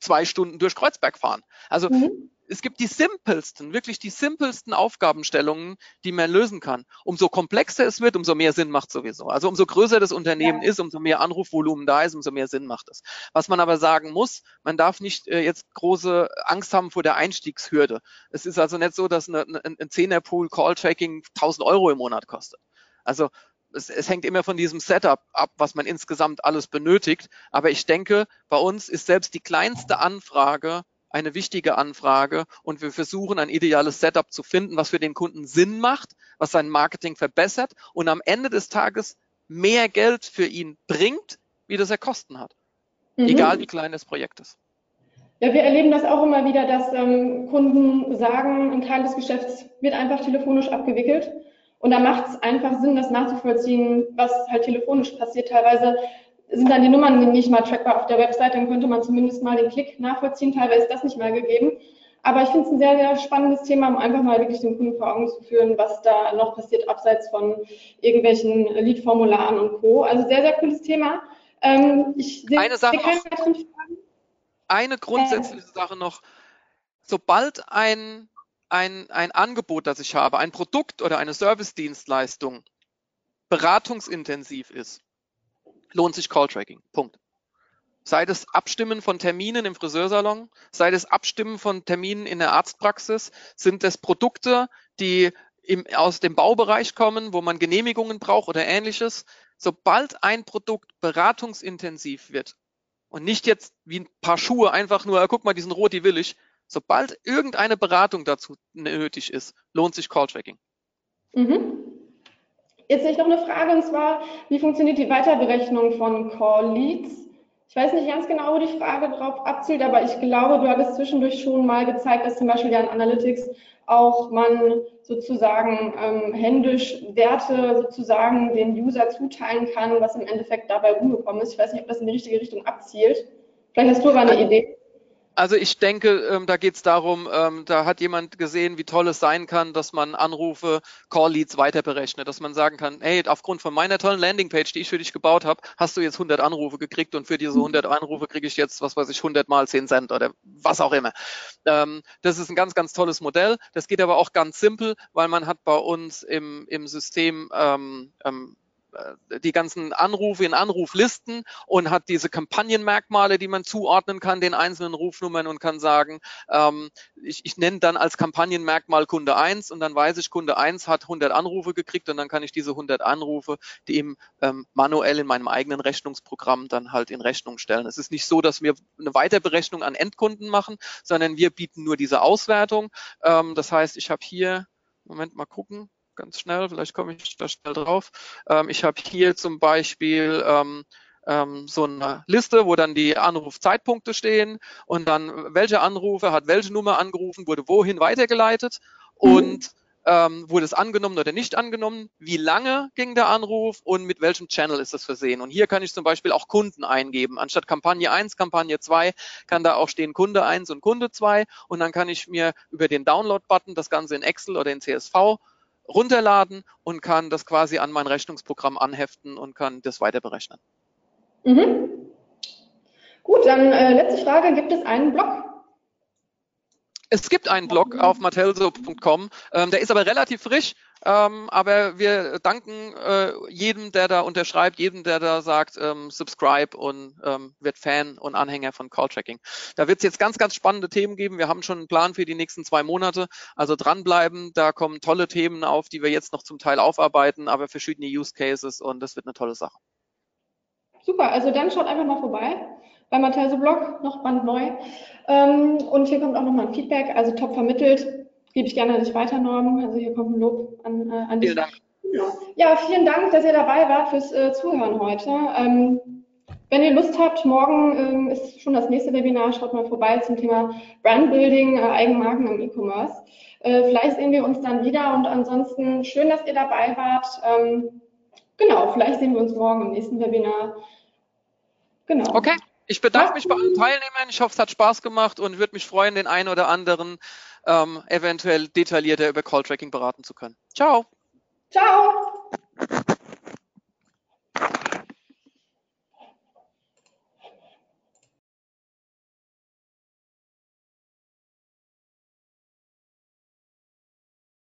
zwei Stunden durch Kreuzberg fahren. Also Mhm. Es gibt die simpelsten, wirklich die simpelsten Aufgabenstellungen, die man lösen kann. Umso komplexer es wird, umso mehr Sinn macht sowieso. Also umso größer das Unternehmen Ja. ist, umso mehr Anrufvolumen da ist, umso mehr Sinn macht es. Was man aber sagen muss, man darf nicht äh, jetzt große Angst haben vor der Einstiegshürde. Es ist also nicht so, dass eine, eine, ein Zehnerpool Call-Tracking 1000 Euro im Monat kostet. Also es, es hängt immer von diesem Setup ab, was man insgesamt alles benötigt. Aber ich denke, bei uns ist selbst die kleinste Anfrage eine wichtige Anfrage und wir versuchen ein ideales Setup zu finden, was für den Kunden Sinn macht, was sein Marketing verbessert und am Ende des Tages mehr Geld für ihn bringt, wie das er Kosten hat. Mhm. Egal wie klein das Projekt ist. Ja, wir erleben das auch immer wieder, dass ähm, Kunden sagen, ein Teil des Geschäfts wird einfach telefonisch abgewickelt. Und da macht es einfach Sinn, das nachzuvollziehen, was halt telefonisch passiert. Teilweise sind dann die Nummern nicht mal trackbar auf der Website, dann könnte man zumindest mal den Klick nachvollziehen. Teilweise ist das nicht mal gegeben. Aber ich finde es ein sehr, sehr spannendes Thema, um einfach mal wirklich den Kunden vor Augen zu führen, was da noch passiert, abseits von irgendwelchen Lead-Formularen und Co. Also sehr, sehr cooles Thema. Ähm, ich sehe Eine Sache sehe keine noch. weiteren Fragen. Eine grundsätzliche Sache noch. Sobald ein, ein, ein Angebot, das ich habe, ein Produkt oder eine Service-Dienstleistung beratungsintensiv ist, lohnt sich Call-Tracking. Punkt. Sei das Abstimmen von Terminen im Friseursalon, sei das Abstimmen von Terminen in der Arztpraxis, sind das Produkte, die im, aus dem Baubereich kommen, wo man Genehmigungen braucht oder ähnliches. Sobald ein Produkt beratungsintensiv wird und nicht jetzt wie ein paar Schuhe einfach nur, "Ah, guck mal, die sind rot, die will ich. Sobald irgendeine Beratung dazu nötig ist, lohnt sich Call-Tracking. Mhm. Jetzt sehe ich noch eine Frage und zwar, wie funktioniert die Weiterberechnung von Call Leads? Ich weiß nicht ganz genau, wo die Frage darauf abzielt, aber ich glaube, du hattest zwischendurch schon mal gezeigt, dass zum Beispiel ja in Analytics auch man sozusagen ähm, händisch Werte sozusagen dem User zuteilen kann, was im Endeffekt dabei rumgekommen ist. Ich weiß nicht, ob das in die richtige Richtung abzielt. Vielleicht hast du aber eine Idee. Also ich denke, ähm, da geht es darum, ähm, da hat jemand gesehen, wie toll es sein kann, dass man Anrufe, Call-Leads weiter berechnet, dass man sagen kann, hey, aufgrund von meiner tollen Landingpage, die ich für dich gebaut habe, hast du jetzt 100 Anrufe gekriegt und für diese 100 Anrufe kriege ich jetzt, was weiß ich, 100 mal 10 Cent oder was auch immer. Ähm, das ist ein ganz, ganz tolles Modell. Das geht aber auch ganz simpel, weil man hat bei uns im, im System ähm, ähm, die ganzen Anrufe in Anruflisten und hat diese Kampagnenmerkmale, die man zuordnen kann den einzelnen Rufnummern und kann sagen, ähm, ich, ich nenne dann als Kampagnenmerkmal Kunde 1 und dann weiß ich, Kunde 1 hat 100 Anrufe gekriegt und dann kann ich diese 100 Anrufe eben ähm, manuell in meinem eigenen Rechnungsprogramm dann halt in Rechnung stellen. Es ist nicht so, dass wir eine Weiterberechnung an Endkunden machen, sondern wir bieten nur diese Auswertung. Ähm, das heißt, ich habe hier, Moment mal gucken, ganz schnell, vielleicht komme ich da schnell drauf. Ähm, ich habe hier zum Beispiel ähm, ähm, so eine Liste, wo dann die Anrufzeitpunkte stehen und dann welcher Anrufer hat welche Nummer angerufen, wurde wohin weitergeleitet und ähm, wurde es angenommen oder nicht angenommen, wie lange ging der Anruf und mit welchem Channel ist es versehen. Und hier kann ich zum Beispiel auch Kunden eingeben. Anstatt Kampagne 1, Kampagne 2 kann da auch stehen Kunde 1 und Kunde 2 und dann kann ich mir über den Download-Button das Ganze in Excel oder in CSV runterladen und kann das quasi an mein Rechnungsprogramm anheften und kann das weiter berechnen. Mhm. Gut, dann äh, letzte Frage. Gibt es einen Blog? Es gibt einen Blog auf matelso.com, ähm, der ist aber relativ frisch, ähm, aber wir danken äh, jedem, der da unterschreibt, jedem, der da sagt, ähm, subscribe und ähm, wird Fan und Anhänger von Call Tracking. Da wird es jetzt ganz, ganz spannende Themen geben. Wir haben schon einen Plan für die nächsten zwei Monate. Also dranbleiben, da kommen tolle Themen auf, die wir jetzt noch zum Teil aufarbeiten, aber verschiedene Use Cases und das wird eine tolle Sache. Super, also dann schaut einfach mal vorbei bei Matthias Blog, noch brandneu. Ähm, und hier kommt auch nochmal ein Feedback, also top vermittelt. Gebe ich gerne an dich weiter, Norm. Also hier kommt ein Lob an, äh, an dich. Vielen Dank. Ja, vielen Dank, dass ihr dabei wart fürs äh, Zuhören heute. Ähm, wenn ihr Lust habt, morgen ähm, ist schon das nächste Webinar, schaut mal vorbei zum Thema Brandbuilding, äh, Eigenmarken im E-Commerce. Äh, vielleicht sehen wir uns dann wieder und ansonsten schön, dass ihr dabei wart. Ähm, genau, vielleicht sehen wir uns morgen im nächsten Webinar. Genau. Okay. Ich bedanke mich bei allen Teilnehmern. Ich hoffe, es hat Spaß gemacht und würde mich freuen, den einen oder anderen ähm, eventuell detaillierter über Call Tracking beraten zu können. Ciao. Ciao.